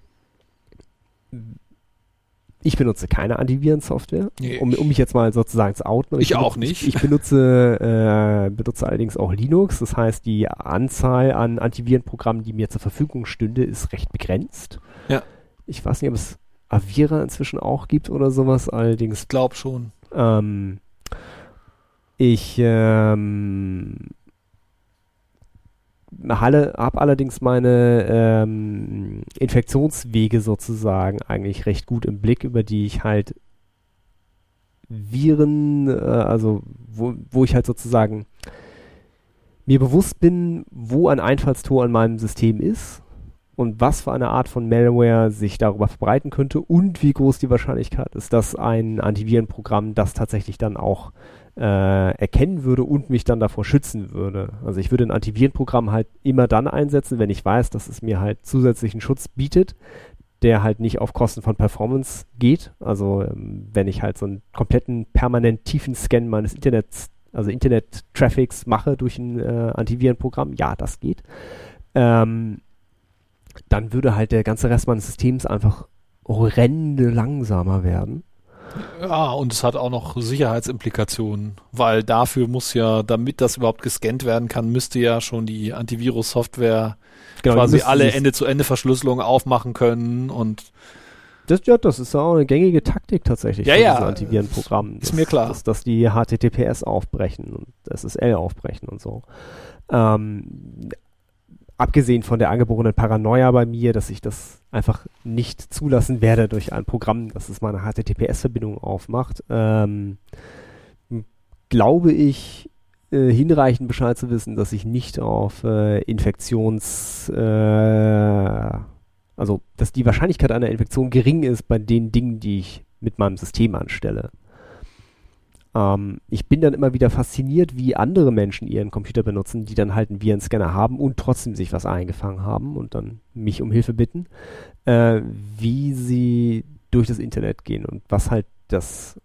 ich benutze keine Antivirensoftware, nee, um, um mich jetzt mal sozusagen zu outen. Ich, ich auch nicht. Ich, ich benutze, äh, benutze allerdings auch Linux. Das heißt, die Anzahl an Antivirenprogrammen, die mir zur Verfügung stünde, ist recht begrenzt. Ja. Ich weiß nicht, ob es Avira inzwischen auch gibt oder sowas. Allerdings. Ich glaube schon. Ähm, ich ähm, Halle habe allerdings meine ähm, Infektionswege sozusagen eigentlich recht gut im Blick, über die ich halt Viren, äh, also wo, wo ich halt sozusagen mir bewusst bin, wo ein Einfallstor in meinem System ist und was für eine Art von Malware sich darüber verbreiten könnte und wie groß die Wahrscheinlichkeit ist, dass ein Antivirenprogramm das tatsächlich dann auch äh, erkennen würde und mich dann davor schützen würde. Also ich würde ein Antivirenprogramm halt immer dann einsetzen, wenn ich weiß, dass es mir halt zusätzlichen Schutz bietet, der halt nicht auf Kosten von Performance geht. Also ähm, wenn ich halt so einen kompletten permanent tiefen Scan meines Internets, also Internet-Traffics mache durch ein äh, Antivirenprogramm, ja, das geht. Ähm, dann würde halt der ganze Rest meines Systems einfach horrende langsamer werden. Ja, und es hat auch noch Sicherheitsimplikationen, weil dafür muss ja, damit das überhaupt gescannt werden kann, müsste ja schon die Antivirus-Software genau, quasi alle Ende-zu-Ende-Verschlüsselung aufmachen können und Das, ja, das ist auch eine gängige Taktik tatsächlich ja, von ja, diesen Antivirenprogrammen. Ist mir klar. Dass, dass die HTTPS aufbrechen und SSL aufbrechen und so. Ähm, abgesehen von der angeborenen Paranoia bei mir, dass ich das einfach nicht zulassen werde durch ein Programm, das es meine HTTPS-Verbindung aufmacht, ähm, glaube ich, äh, hinreichend Bescheid zu wissen, dass ich nicht auf äh, Infektions, äh, also dass die Wahrscheinlichkeit einer Infektion gering ist bei den Dingen, die ich mit meinem System anstelle. Ähm, ich bin dann immer wieder fasziniert, wie andere Menschen ihren Computer benutzen, die dann halt einen Virenscanner haben und trotzdem sich was eingefangen haben und dann mich um Hilfe bitten, äh, wie sie durch das Internet gehen und was halt das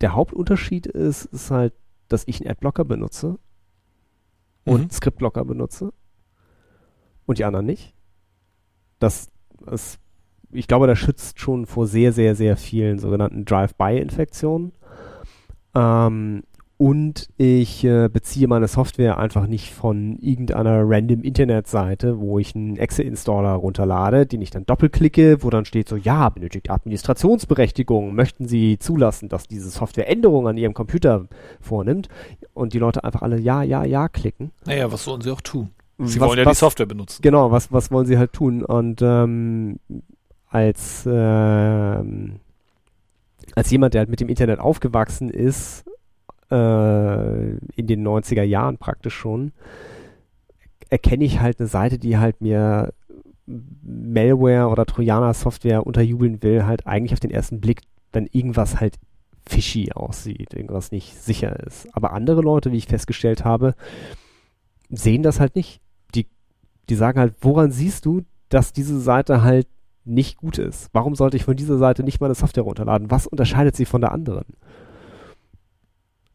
der Hauptunterschied ist, ist halt, dass ich einen Adblocker benutze und Mhm. Scriptblocker benutze und die anderen nicht. Das ist, ich glaube, das schützt schon vor sehr, sehr, sehr vielen sogenannten Drive-by-Infektionen. Ähm, und ich äh, beziehe meine Software einfach nicht von irgendeiner random Internetseite, wo ich einen Exe-Installer runterlade, den ich dann doppelklicke, wo dann steht so, ja, benötigt Administrationsberechtigung, möchten Sie zulassen, dass diese Software Änderungen an Ihrem Computer vornimmt und die Leute einfach alle ja, ja, ja klicken. Naja, was sollen sie auch tun? Sie Was- wollen ja was- die Software benutzen. Genau, was, was wollen sie halt tun? Und ähm, als, ähm, als jemand, der halt mit dem Internet aufgewachsen ist, äh, in den 90er Jahren praktisch schon, erkenne ich halt eine Seite, die halt mir Malware oder Trojaner-Software unterjubeln will, halt eigentlich auf den ersten Blick, wenn irgendwas halt fishy aussieht, irgendwas nicht sicher ist. Aber andere Leute, wie ich festgestellt habe, sehen das halt nicht. Die, die sagen halt, woran siehst du, dass diese Seite halt nicht gut ist? Warum sollte ich von dieser Seite nicht meine Software runterladen? Was unterscheidet sie von der anderen?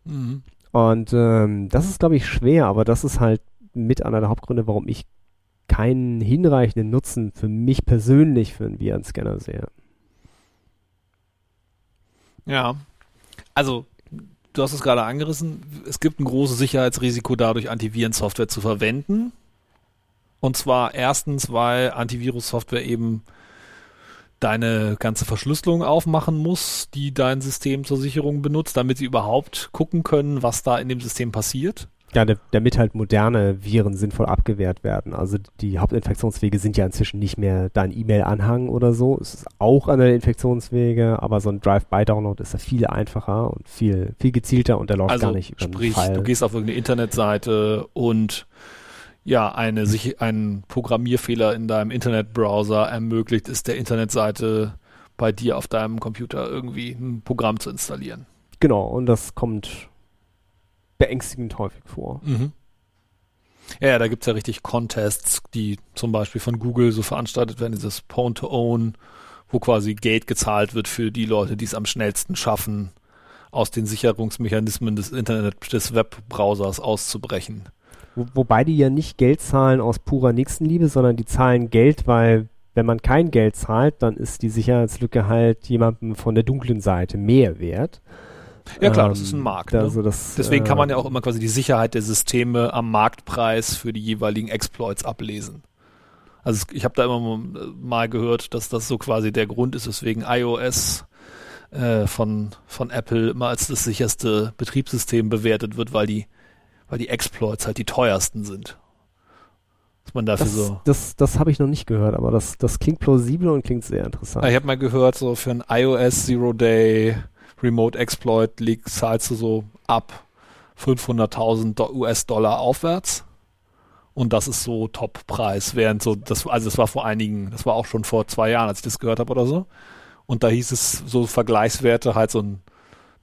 Mhm. Und ähm, das ist, glaube ich, schwer, aber das ist halt mit einer der Hauptgründe, warum ich keinen hinreichenden Nutzen für mich persönlich für einen Virenscanner sehe. Ja. Also, du hast es gerade angerissen. Es gibt ein großes Sicherheitsrisiko dadurch, Antivirensoftware zu verwenden. Und zwar erstens, weil Antivirus-Software eben deine ganze Verschlüsselung aufmachen muss, die dein System zur Sicherung benutzt, damit sie überhaupt gucken können, was da in dem System passiert. Ja, da- damit halt moderne Viren sinnvoll abgewehrt werden. Also die Hauptinfektionswege sind ja inzwischen nicht mehr dein E-Mail-Anhang oder so. Es ist auch einer der Infektionswege, aber so ein Drive-by-Download ist ja viel einfacher und viel, viel gezielter und der läuft Also gar nicht über den sprich, File. du gehst auf irgendeine Internetseite und ja, eine, sich, ein Programmierfehler in deinem Internetbrowser ermöglicht es der Internetseite bei dir auf deinem Computer irgendwie ein Programm zu installieren. Genau, und das kommt beängstigend häufig vor. Mhm. Ja, ja, da gibt's ja richtig Contests, die zum Beispiel von Google so veranstaltet werden, dieses Pwn to Own, wo quasi Geld gezahlt wird für die Leute, die es am schnellsten schaffen, aus den Sicherungsmechanismen des Internet, des Webbrowsers auszubrechen. Wo, wobei die ja nicht Geld zahlen aus purer Nächstenliebe, sondern die zahlen Geld, weil wenn man kein Geld zahlt, dann ist die Sicherheitslücke halt jemandem von der dunklen Seite mehr wert. Ja klar, das Ähm, ist ein Markt. Ne? Also das, Deswegen kann man äh, ja auch immer quasi die Sicherheit der Systeme am Marktpreis für die jeweiligen Exploits ablesen. Also ich habe da immer mal- mal gehört, dass das so quasi der Grund ist, weswegen iOS äh, von, von Apple immer als das sicherste Betriebssystem bewertet wird, weil die, weil die Exploits halt die teuersten sind. Dass man dafür Das, so. das, das habe ich noch nicht gehört, aber das, das klingt plausibel und klingt sehr interessant. Ich habe mal gehört, so für ein iOS Zero Day Remote Exploit liegt, zahlst du so ab 500.000 Do- US-Dollar aufwärts. Und das ist so Top-Preis, während so, das, also das war vor einigen, das war auch schon vor zwei Jahren, als ich das gehört habe oder so. Und da hieß es so Vergleichswerte, halt so ein,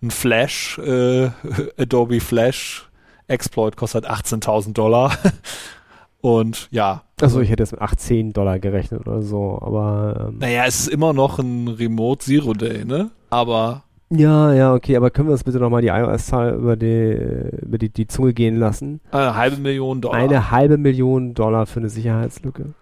ein Flash, äh, [laughs] Adobe Flash Exploit kostet 18.000 Dollar. [laughs] Und ja, Also ich hätte jetzt mit 18 Dollar gerechnet oder so, aber ähm, naja, es ist immer noch ein Remote Zero Day, ne? Aber ja, ja, okay, aber können wir uns bitte nochmal die iOS-Zahl über die, über die, die Zunge gehen lassen? eine halbe Million Dollar. Eine halbe Million Dollar für eine Sicherheitslücke.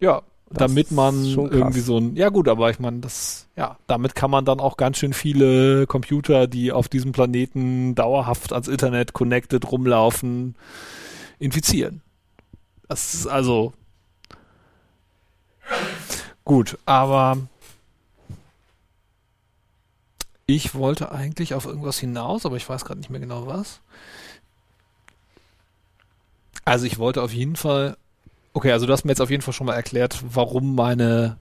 ja, Das damit man irgendwie so ein, ja gut, aber ich meine, das, ja, damit kann man dann auch ganz schön viele Computer, die auf diesem Planeten dauerhaft ans Internet connected rumlaufen, infizieren. Das ist also gut, aber ich wollte eigentlich auf irgendwas hinaus, aber ich weiß gerade nicht mehr genau was. Also ich wollte auf jeden Fall, okay, also du hast mir jetzt auf jeden Fall schon mal erklärt, warum meine,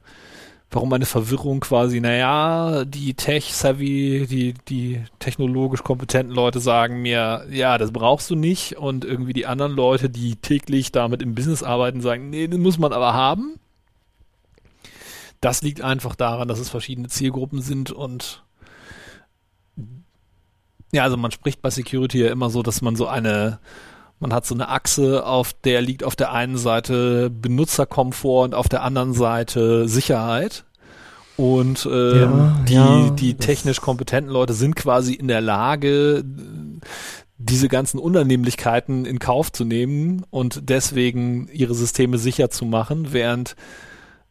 warum meine Verwirrung quasi, naja, die Tech-Savvy, die, die technologisch kompetenten Leute sagen mir, ja, das brauchst du nicht und irgendwie die anderen Leute, die täglich damit im Business arbeiten, sagen, nee, das muss man aber haben. Das liegt einfach daran, dass es verschiedene Zielgruppen sind und ja, also man spricht bei Security ja immer so, dass man so eine, man hat so eine Achse, auf der liegt auf der einen Seite Benutzerkomfort und auf der anderen Seite Sicherheit. Und ähm, Ja, die, ja, die technisch kompetenten Leute sind quasi in der Lage, diese ganzen Unannehmlichkeiten in Kauf zu nehmen und deswegen ihre Systeme sicher zu machen, während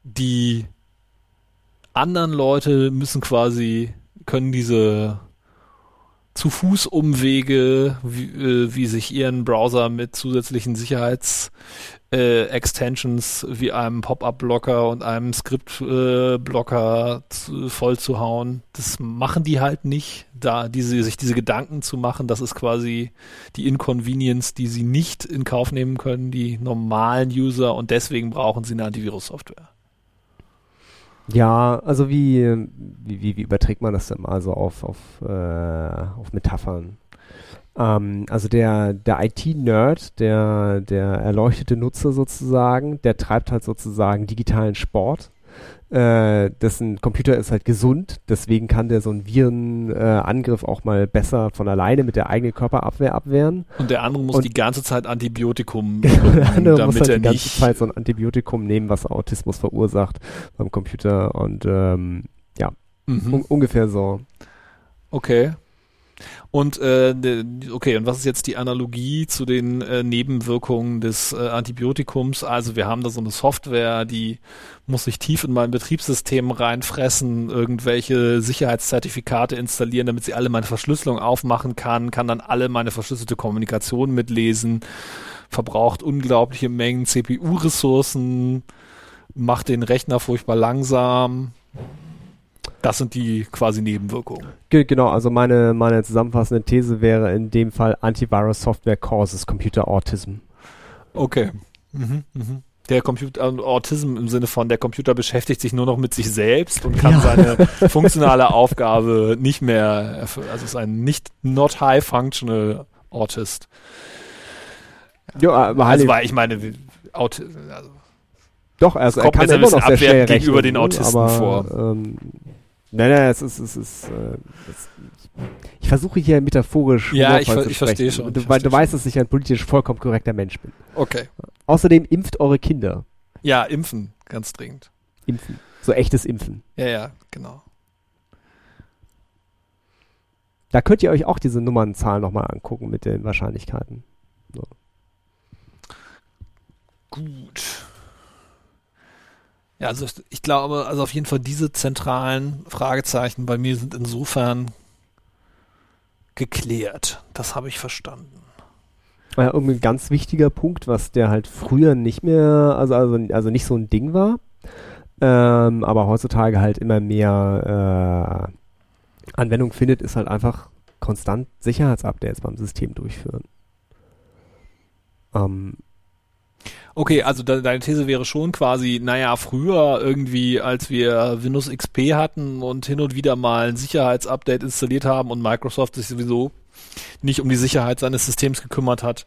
die anderen Leute müssen quasi, können diese zu Fuß Umwege, wie, äh, wie sich ihren Browser mit zusätzlichen Sicherheits äh, Extensions wie einem Pop-up-Blocker und einem Script-Blocker zu, voll zu hauen. Das machen die halt nicht, da diese, sich diese Gedanken zu machen, das ist quasi die Inconvenience, die sie nicht in Kauf nehmen können, die normalen User und deswegen brauchen sie eine Antivirus-Software. Ja, also wie, wie, wie, wie überträgt man das denn mal so auf, auf, äh, auf Metaphern? Ähm, also der, der IT-Nerd, der, der erleuchtete Nutzer sozusagen, der treibt halt sozusagen digitalen Sport. Äh, dessen Computer ist halt gesund, deswegen kann der so einen Virenangriff äh, auch mal besser von alleine mit der eigenen Körperabwehr abwehren. Und der andere muss Und- die ganze Zeit Antibiotikum [laughs] der schlucken, andere muss damit halt er die ganze nicht. Zeit so ein Antibiotikum nehmen, was Autismus verursacht beim Computer und ähm, Mhm. un ungefähr so. Okay. Und äh, de- okay, und was ist jetzt die Analogie zu den äh, Nebenwirkungen des äh, Antibiotikums? Also wir haben da so eine Software, die muss sich tief in mein Betriebssystem reinfressen, irgendwelche Sicherheitszertifikate installieren, damit sie alle meine Verschlüsselung aufmachen kann, kann dann alle meine verschlüsselte Kommunikation mitlesen, verbraucht unglaubliche Mengen CPU-Ressourcen, macht den Rechner furchtbar langsam. Das sind die quasi Nebenwirkungen. Ge genau, also meine, meine zusammenfassende These wäre in dem Fall Antivirus Software causes Computer Autism. Okay. Mhm, mhm. Der Computer, äh, Autism im Sinne von, der Computer beschäftigt sich nur noch mit sich selbst und kann Ja. seine [laughs] funktionale Aufgabe nicht mehr erfüllen. Also ist ein nicht not high functional Autist. Ja, aber Also halt, weil ich meine, Aut also, doch, also er kommt kann mir so ein immer noch sehr schnell gegenüber rechnen, den Autisten aber, vor. Ähm, nein, nein, es ist, es ist, äh, es, ich versuche hier metaphorisch Ja, ich ver- ich verstehe schon, Du, ich weil, du verstehe weißt, dass ich ein politisch vollkommen korrekter Mensch bin. okay. Außerdem impft eure Kinder. Ja, impfen, ganz dringend. Impfen. So echtes Impfen. Ja, ja, genau. Da könnt ihr euch auch diese Nummernzahlen nochmal angucken mit den Wahrscheinlichkeiten. Gut. Ja, also ich glaube, also auf jeden Fall diese zentralen Fragezeichen bei mir sind insofern geklärt. Das habe ich verstanden. Ja, ein ganz wichtiger Punkt, was der halt früher nicht mehr, also, also, also nicht so ein Ding war, ähm, aber heutzutage halt immer mehr äh, Anwendung findet, ist halt einfach konstant Sicherheitsupdates beim System durchführen. Ähm, Okay, also de deine These wäre schon quasi, naja, früher irgendwie, als wir Windows XP hatten und hin und wieder mal ein Sicherheitsupdate installiert haben und Microsoft sich sowieso nicht um die Sicherheit seines Systems gekümmert hat,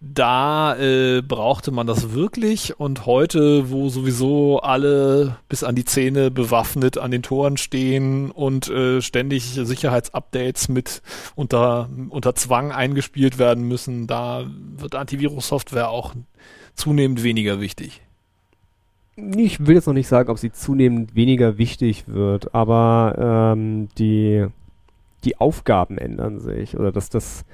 da äh, brauchte man das wirklich und heute, wo sowieso alle bis an die Zähne bewaffnet an den Toren stehen und äh, ständig Sicherheitsupdates mit unter, unter Zwang eingespielt werden müssen, da wird Antivirus-Software auch zunehmend weniger wichtig. ich will jetzt noch nicht sagen, ob sie zunehmend weniger wichtig wird, aber ähm, die, die Aufgaben ändern sich oder das, das,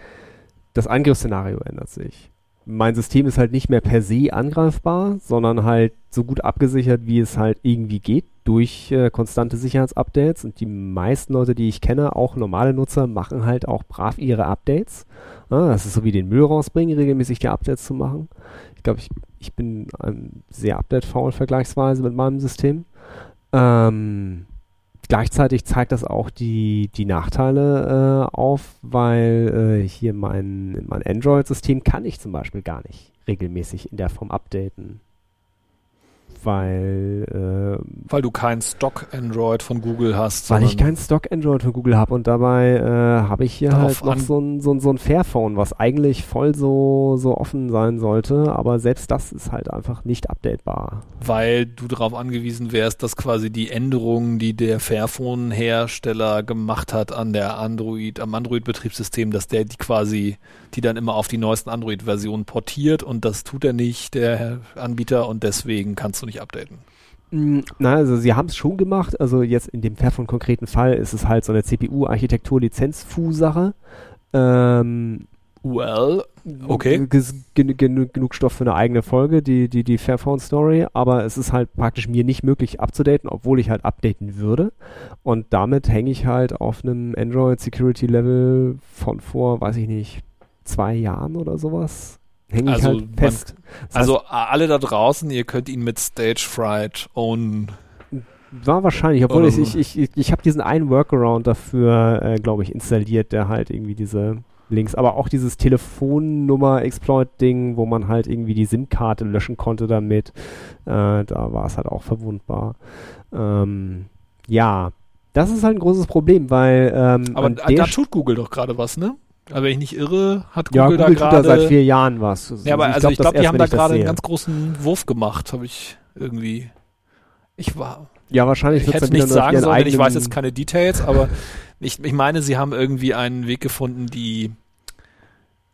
das Angriffsszenario ändert sich. Mein System ist halt nicht mehr per se angreifbar, sondern halt so gut abgesichert, wie es halt irgendwie geht, durch äh, konstante Sicherheitsupdates. Und die meisten Leute, die ich kenne, auch normale Nutzer, machen halt auch brav ihre Updates. Ja, das ist so wie den Müll rausbringen, regelmäßig die Updates zu machen. Ich glaube, ich, ich bin ähm, sehr update-faul vergleichsweise mit meinem System. Ähm, gleichzeitig zeigt das auch die, die Nachteile äh, auf, weil äh, hier mein, mein Android-System kann ich zum Beispiel gar nicht regelmäßig in der Form updaten weil äh, weil du kein Stock Android von Google hast. Weil ich kein Stock Android von Google habe und dabei äh, habe ich hier halt noch so ein, so, ein, so ein Fairphone, was eigentlich voll so, so offen sein sollte, aber selbst das ist halt einfach nicht updatebar. Weil du darauf angewiesen wärst, dass quasi die Änderungen, die der Fairphone-Hersteller gemacht hat an der Android, am Android-Betriebssystem, dass der die quasi, die dann immer auf die neuesten Android-Versionen portiert und das tut er nicht, der Anbieter, und deswegen kannst du nicht updaten. Mm, na, also sie haben es schon gemacht. Also jetzt in dem Fairphone konkreten Fall ist es halt so eine CPU-Architektur-Lizenz-Fu-Sache. Ähm, well, okay. Gen gen genug Stoff für eine eigene Folge, die, die, die Fairphone-Story, aber es ist halt praktisch mir nicht möglich abzudaten, obwohl ich halt updaten würde. Und damit hänge ich halt auf einem Android-Security-Level von vor, weiß ich nicht, zwei Jahren oder sowas hänge ich also halt fest. Man, also alle da draußen, ihr könnt ihn mit Stage Fright own. War wahrscheinlich, obwohl ich, ich, ich, ich, ich habe diesen einen Workaround dafür, äh, glaube ich, installiert, der halt irgendwie diese Links, aber auch dieses Telefonnummer-Exploit-Ding, wo man halt irgendwie die SIM-Karte löschen konnte damit, äh, da war es halt auch verwundbar. Ähm, ja, das ist halt ein großes Problem, weil ähm, aber da tut Google doch gerade was, ne? Aber wenn ich nicht irre, hat Google, ja, Google da gerade... seit vier Jahren was. Ja, aber also ich glaube, glaub, die haben da gerade einen ganz großen Wurf gemacht, habe ich irgendwie... Ich war... Ja, wahrscheinlich ich hätte nichts sagen sollen, ich weiß jetzt keine Details, aber ich, ich meine, sie haben irgendwie einen Weg gefunden, die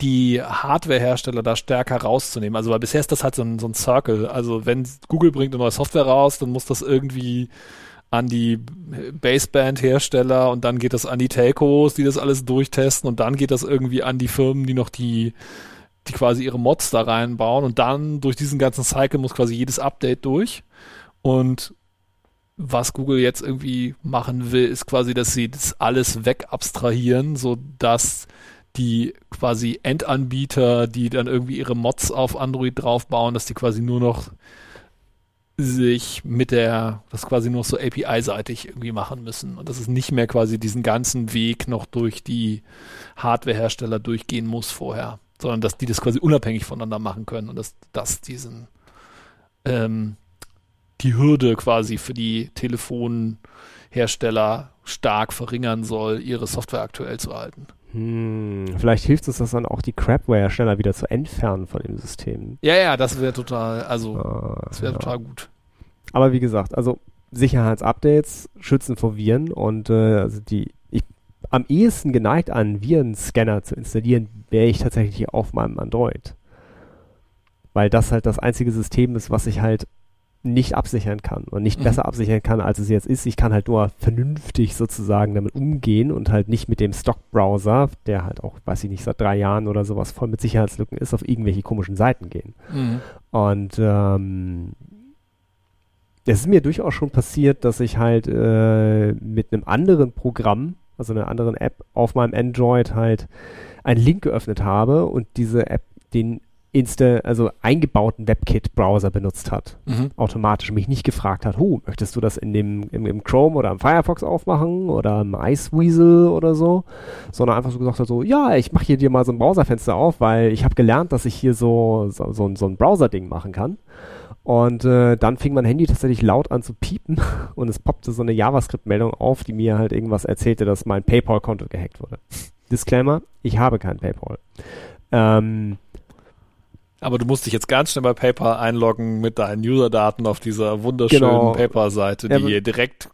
die Hardware-Hersteller da stärker rauszunehmen. Also weil bisher ist das halt so ein, so ein Circle. Also wenn Google bringt eine neue Software raus, dann muss das irgendwie an die Baseband-Hersteller und dann geht das an die Telcos, die das alles durchtesten und dann geht das irgendwie an die Firmen, die noch die, die quasi ihre Mods da reinbauen und dann durch diesen ganzen Cycle muss quasi jedes Update durch und was Google jetzt irgendwie machen will, ist quasi, dass sie das alles wegabstrahieren, so dass die quasi Endanbieter, die dann irgendwie ihre Mods auf Android draufbauen, dass die quasi nur noch sich mit der, das quasi nur so API-seitig irgendwie machen müssen. Und dass es nicht mehr quasi diesen ganzen Weg noch durch die Hardware-Hersteller durchgehen muss vorher, sondern dass die das quasi unabhängig voneinander machen können und dass das diesen, ähm, die Hürde quasi für die Telefonhersteller stark verringern soll, ihre Software aktuell zu halten. Hm, vielleicht hilft es das dann auch, die Crapware schneller wieder zu entfernen von dem System. Ja, ja, das wäre total, also, ah, das wäre ja. total gut. Aber wie gesagt, also Sicherheitsupdates schützen vor Viren und äh, also die, ich am ehesten geneigt an Virenscanner zu installieren, wäre ich tatsächlich auf meinem Android. Weil das halt das einzige System ist, was ich halt nicht absichern kann und nicht mhm. besser absichern kann, als es jetzt ist. Ich kann halt nur vernünftig sozusagen damit umgehen und halt nicht mit dem Stock-Browser, der halt auch, weiß ich nicht, seit drei Jahren oder sowas voll mit Sicherheitslücken ist, auf irgendwelche komischen Seiten gehen. Mhm. Und ähm, es ist mir durchaus schon passiert, dass ich halt äh, mit einem anderen Programm, also einer anderen App auf meinem Android halt einen Link geöffnet habe und diese App den Insta, also eingebauten WebKit-Browser benutzt hat. Mhm. Automatisch mich nicht gefragt hat, oh, möchtest du das in dem, im, im Chrome oder im Firefox aufmachen oder im Iceweasel oder so, sondern einfach so gesagt hat, so, ja, ich mache hier dir mal so ein Browserfenster auf, weil ich habe gelernt, dass ich hier so, so, so, so ein Browser-Ding machen kann. Und äh, dann fing mein Handy tatsächlich laut an zu piepen [laughs] und es poppte so eine JavaScript-Meldung auf, die mir halt irgendwas erzählte, dass mein PayPal-Konto gehackt wurde. Disclaimer, ich habe kein PayPal. Ähm, aber du musst dich jetzt ganz schnell bei PayPal einloggen mit deinen User-Daten auf dieser wunderschönen genau. PayPal-Seite, die ja, direkt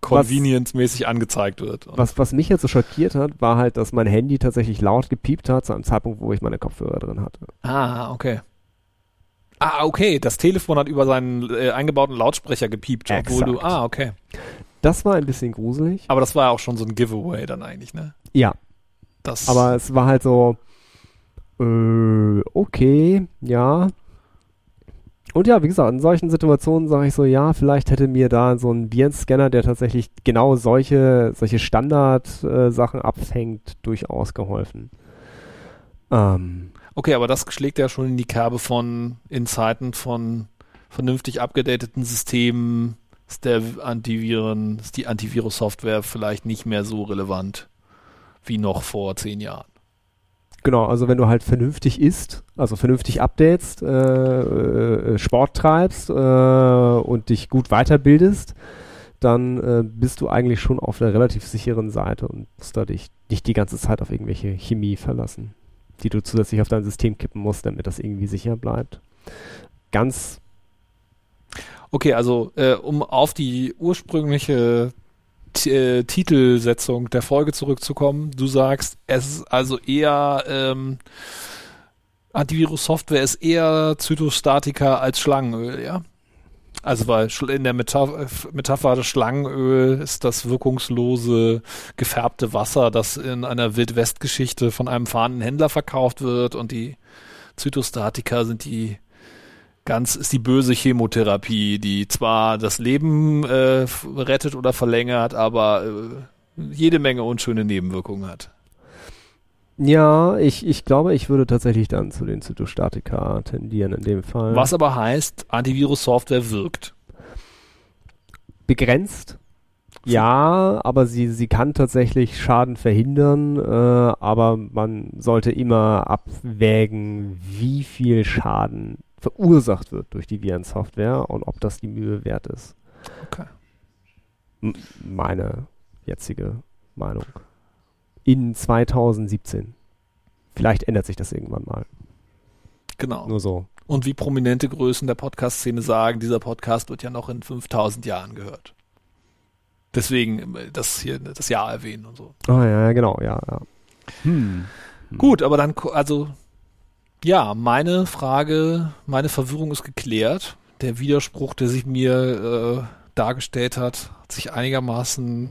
convenience-mäßig angezeigt wird. was, was mich jetzt so schockiert hat, war halt, dass mein Handy tatsächlich laut gepiept hat zu einem Zeitpunkt, wo ich meine Kopfhörer drin hatte. Ah, okay. Ah, okay. Das Telefon hat über seinen äh, eingebauten Lautsprecher gepiept, obwohl du. Ah, okay. Das war ein bisschen gruselig. Aber das war ja auch schon so ein Giveaway dann eigentlich, ne? Ja. Das Aber es war halt so, äh, okay, ja. Und ja, wie gesagt, in solchen Situationen sage ich so, ja, vielleicht hätte mir da so ein Virenscanner, der tatsächlich genau solche, solche Standard-Sachen äh, abfängt, durchaus geholfen. Ähm. Okay, aber das schlägt ja schon in die Kerbe von, in Zeiten von vernünftig abgedateten Systemen ist der Antiviren, ist die Antivirus-Software vielleicht nicht mehr so relevant wie noch vor zehn Jahren. Genau, also wenn du halt vernünftig isst, also vernünftig updatest, äh, äh, Sport treibst äh, und dich gut weiterbildest, dann äh, bist du eigentlich schon auf der relativ sicheren Seite und musst da dich nicht die ganze Zeit auf irgendwelche Chemie verlassen, die du zusätzlich auf dein System kippen musst, damit das irgendwie sicher bleibt. Ganz Okay, also äh, um auf die ursprüngliche äh, Titelsetzung der Folge zurückzukommen, du sagst, es ist also eher ähm, Antivirus-Software ist eher Zytostatika als Schlangenöl, ja? Also weil in der Metapher, Metapher des Schlangenöl ist das wirkungslose, gefärbte Wasser, das in einer Wildwest-Geschichte von einem fahrenden Händler verkauft wird und die Zytostatika sind die ganz, ist die böse Chemotherapie, die zwar das Leben äh, rettet oder verlängert, aber äh, jede Menge unschöne Nebenwirkungen hat. Ja, ich, ich glaube, ich würde tatsächlich dann zu den Zytostatika tendieren in dem Fall. Was aber heißt, Antivirus-Software wirkt. Begrenzt. Ja, aber sie, sie kann tatsächlich Schaden verhindern, äh, aber man sollte immer abwägen, wie viel Schaden verursacht wird durch die Virensoftware und ob das die Mühe wert ist. Okay. M meine jetzige Meinung in 2017. Vielleicht ändert sich das irgendwann mal. Genau. Nur so. Und wie prominente Größen der Podcast-Szene sagen, dieser Podcast wird ja noch in 5000 Jahren gehört. Deswegen äh, das hier das Jahr erwähnen und so. Ah ja, genau, ja, ja. Hm. Gut, aber dann also ja, meine Frage, meine Verwirrung ist geklärt. Der Widerspruch, der sich mir äh, dargestellt hat, hat sich einigermaßen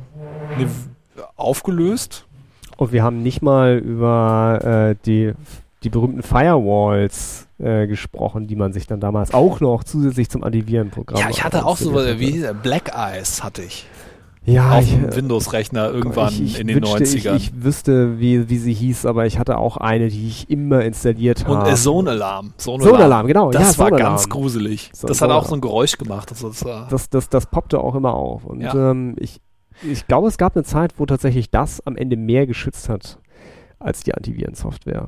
aufgelöst. Und wir haben nicht mal über äh, die, die berühmten Firewalls äh, gesprochen, die man sich dann damals auch noch zusätzlich zum Antivirenprogramm. Ja, ich hatte auch so, wie Black Eyes hatte ich. Ja, auf ich, dem Windows-Rechner irgendwann ich, ich in den wünschte, 90ern. Ich, ich wüsste, wie, wie sie hieß, aber ich hatte auch eine, die ich immer installiert habe. Und äh, Zone Alarm. Zone Zone Alarm, genau. Das ja, war ganz Alarm. gruselig. So- das hat auch Alarm. so ein Geräusch gemacht. Das war, Das, das, das poppte auch immer auf. Und Ja. ähm, ich, ich glaube, es gab eine Zeit, wo tatsächlich das am Ende mehr geschützt hat als die Antivirensoftware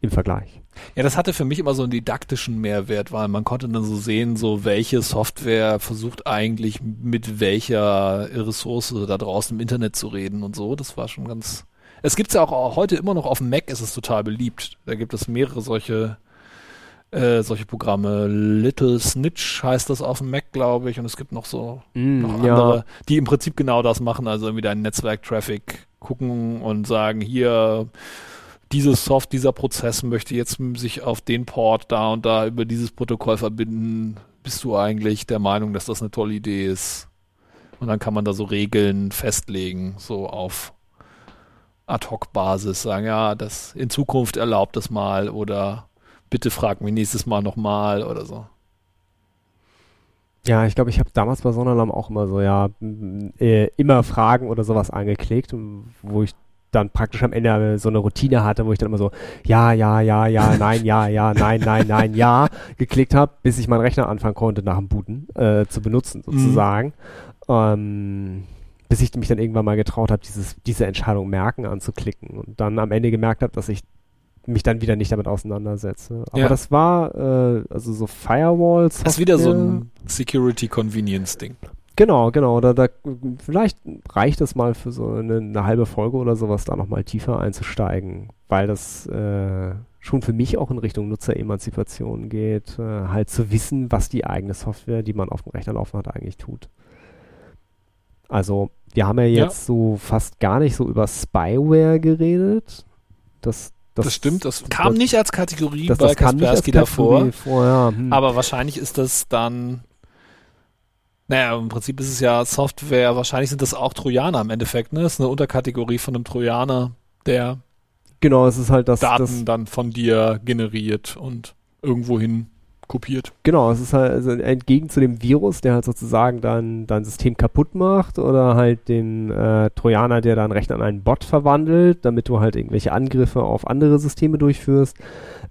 im Vergleich. ja, das hatte für mich immer so einen didaktischen Mehrwert, weil man konnte dann so sehen, so welche Software versucht eigentlich mit welcher Ressource da draußen im Internet zu reden und so. Das war schon ganz. Es gibt's ja auch heute immer noch auf dem Mac, ist es total beliebt. Da gibt es mehrere solche äh, solche Programme. Little Snitch heißt das auf dem Mac, glaube ich, und es gibt noch so noch Mm, ja, andere, die im Prinzip genau das machen, also irgendwie deinen Netzwerk-Traffic gucken und sagen, hier, dieses Soft, dieser Prozess möchte jetzt sich auf den Port da und da über dieses Protokoll verbinden. Bist du eigentlich der Meinung, dass das eine tolle Idee ist? Und dann kann man da so Regeln festlegen, so auf Ad-Hoc-Basis, sagen, ja, das in Zukunft erlaubt das mal oder bitte frag mich nächstes Mal nochmal oder so. ja, ich glaube, ich habe damals bei Sonderlam auch immer so, ja, äh, immer Fragen oder sowas angeklickt, wo ich dann praktisch am Ende so eine Routine hatte, wo ich dann immer so, ja, ja, ja, ja, nein, ja, ja, nein, nein, nein, ja, geklickt habe, bis ich meinen Rechner anfangen konnte, nach dem Booten äh, zu benutzen, sozusagen. Ähm, bis ich mich dann irgendwann mal getraut habe, dieses, diese Entscheidung merken anzuklicken und dann am Ende gemerkt habe, dass ich mich dann wieder nicht damit auseinandersetze. Aber Ja. das war äh, also so Firewalls. Das ist wieder so ein Security-Convenience-Ding. Genau, genau. Da, da, vielleicht reicht es mal für so eine, eine halbe Folge oder sowas, da nochmal tiefer einzusteigen, weil das äh, schon für mich auch in Richtung Nutzeremanzipation geht, äh, halt zu wissen, was die eigene Software, die man auf dem Rechner laufen hat, eigentlich tut. Also, wir haben ja Ja. jetzt so fast gar nicht so über Spyware geredet. Das, das, Das, stimmt, das kam das- nicht als Kategorie das, bei das kam nicht als Kaspersky davor. Kategorie vor. Ja, hm. Aber wahrscheinlich ist das dann, naja, im Prinzip ist es ja Software, wahrscheinlich sind das auch Trojaner im Endeffekt, ne? Das ist eine Unterkategorie von einem Trojaner, der genau, es ist halt das, Daten das dann von dir generiert und irgendwohin kopiert. Genau, es ist halt also entgegen zu dem Virus, der halt sozusagen dein, dein System kaputt macht oder halt den äh, Trojaner, der deinen Rechner in einen Bot verwandelt, damit du halt irgendwelche Angriffe auf andere Systeme durchführst,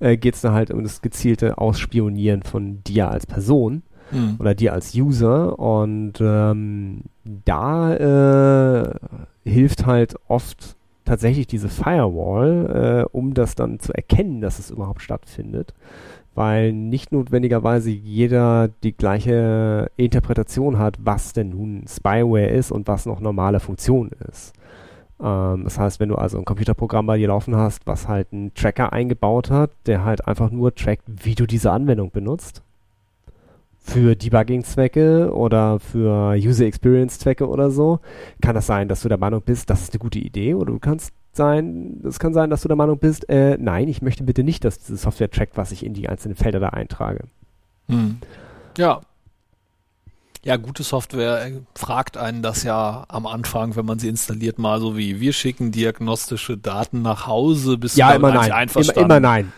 äh, geht es da halt um das gezielte Ausspionieren von dir als Person. Mhm. oder dir als User. Und ähm, da äh, hilft halt oft tatsächlich diese Firewall, äh, um das dann zu erkennen, dass es überhaupt stattfindet. Weil nicht notwendigerweise jeder die gleiche Interpretation hat, was denn nun Spyware ist und was noch normale Funktion ist. Ähm, das heißt, wenn du also ein Computerprogramm bei dir laufen hast, was halt einen Tracker eingebaut hat, der halt einfach nur trackt, wie du diese Anwendung benutzt, für Debugging-Zwecke oder für User Experience-Zwecke oder so, kann das sein, dass du der Meinung bist, das ist eine gute Idee oder du kannst sein, es kann sein, dass du der Meinung bist, äh, nein, ich möchte bitte nicht, dass diese Software trackt, was ich in die einzelnen Felder da eintrage. Hm. Ja, ja, gute Software äh, fragt einen das ja am Anfang, wenn man sie installiert, mal so wie wir schicken diagnostische Daten nach Hause, bis ja, immer nein. Einverstanden. Immer, immer nein.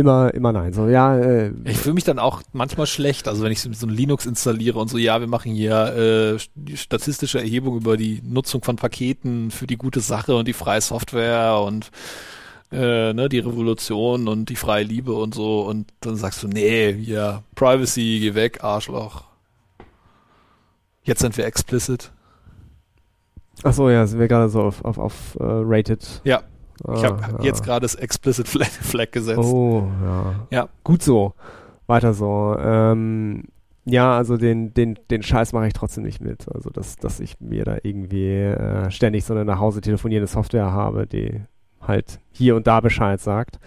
Immer, immer nein. So, ja, äh, ich fühle mich dann auch manchmal schlecht, also wenn ich so ein Linux installiere und so, ja, wir machen hier äh, statistische Erhebung über die Nutzung von Paketen für die gute Sache und die freie Software und äh, ne, die Revolution und die freie Liebe und so und dann sagst du, nee, ja, Privacy, geh weg, Arschloch. Jetzt sind wir explicit. Achso, ja, sind wir gerade so auf, auf, auf uh, rated. Ja. Ah, ich habe ja. jetzt gerade das explicit Flag, Flag gesetzt. Oh, ja. Ja. Gut so. Weiter so. Ähm, ja, also den, den, den Scheiß mache ich trotzdem nicht mit. Also, dass, dass ich mir da irgendwie äh, ständig so eine nach Hause telefonierende Software habe, die halt hier und da Bescheid sagt.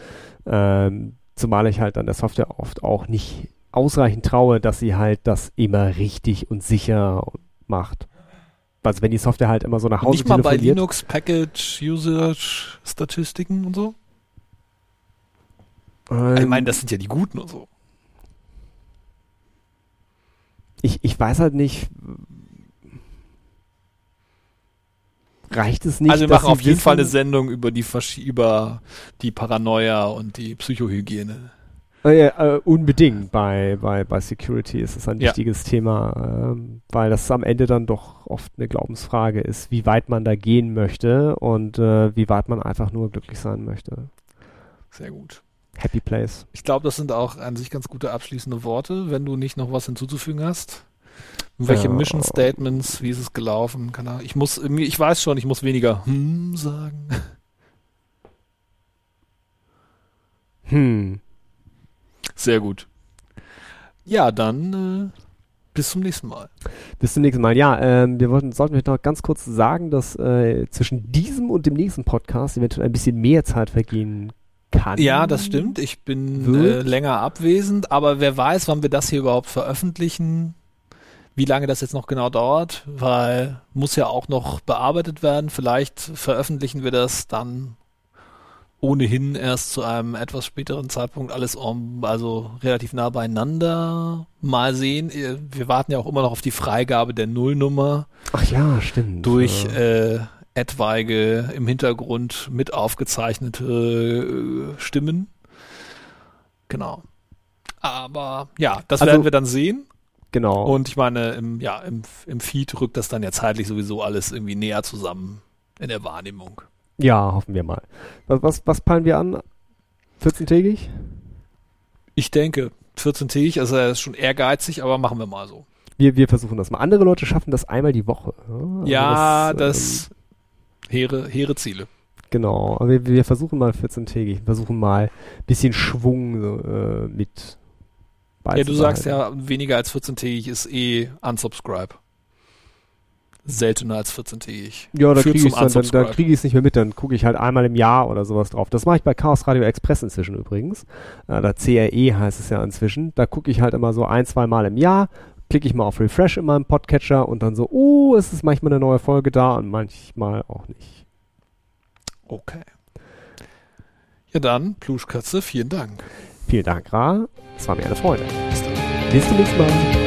Ähm, zumal ich halt an der Software oft auch nicht ausreichend traue, dass sie halt das immer richtig und sicher macht. Also wenn die Software halt immer so nach Hause Nicht mal bei Linux Package Usage Statistiken und so? Ähm, ich meine, das sind ja die guten und so. Ich, ich weiß halt nicht, reicht es nicht. Also wir machen auf jeden Fall eine Sendung über die über die Paranoia und die Psychohygiene. Äh, äh, unbedingt bei, bei, bei Security ist es ein ja. wichtiges Thema, äh, weil das am Ende dann doch oft eine Glaubensfrage ist, wie weit man da gehen möchte und äh, wie weit man einfach nur glücklich sein möchte. Sehr gut. Happy Place. Ich glaube, das sind auch an sich ganz gute abschließende Worte, wenn du nicht noch was hinzuzufügen hast. Welche ja. Mission Statements, wie ist es gelaufen? Ich muss, ich weiß schon, ich muss weniger hm sagen. Hm. Sehr gut. Ja, dann äh, bis zum nächsten Mal. Bis zum nächsten Mal. Ja, ähm, wir wollten, sollten noch ganz kurz sagen, dass äh, zwischen diesem und dem nächsten Podcast eventuell ein bisschen mehr Zeit vergehen kann. Ja, das stimmt. Ich bin äh, länger abwesend, aber wer weiß, wann wir das hier überhaupt veröffentlichen. Wie lange das jetzt noch genau dauert, weil muss ja auch noch bearbeitet werden. Vielleicht veröffentlichen wir das dann ohnehin erst zu einem etwas späteren Zeitpunkt alles um, also relativ nah beieinander. Mal sehen. Wir warten ja auch immer noch auf die Freigabe der Nullnummer. Ach ja, stimmt. Durch äh, etwaige im Hintergrund mit aufgezeichnete äh, Stimmen. Genau. Aber ja, das also, werden wir dann sehen. Genau. Und ich meine, im, ja, im, im Feed rückt das dann ja zeitlich sowieso alles irgendwie näher zusammen in der Wahrnehmung. Ja, hoffen wir mal. Was, was, was peilen wir an? 14-tägig? Ich denke, 14-tägig, also er ist schon ehrgeizig, aber machen wir mal so. Wir, wir versuchen das mal. Andere Leute schaffen das einmal die Woche. Also ja, das, das ähm, hehre, hehre Ziele. Genau, aber wir, wir versuchen mal 14-tägig, versuchen mal ein bisschen Schwung äh, mit Ja, du sagst ja, weniger als 14-tägig ist eh unsubscribe seltener als 14-tägig. Ja, da kriege ich es dann, dann, krieg nicht mehr mit, dann gucke ich halt einmal im Jahr oder sowas drauf. Das mache ich bei Chaos Radio Express inzwischen übrigens. Äh, da CRE heißt es ja inzwischen. Da gucke ich halt immer so ein, zwei Mal im Jahr, klicke ich mal auf Refresh in meinem Podcatcher und dann so, oh, es ist manchmal eine neue Folge da und manchmal auch nicht. Okay. Ja dann, Pluschkatze, vielen Dank. Vielen Dank, Ra. Es war mir eine Freude. Bis, Bis zum nächsten Mal.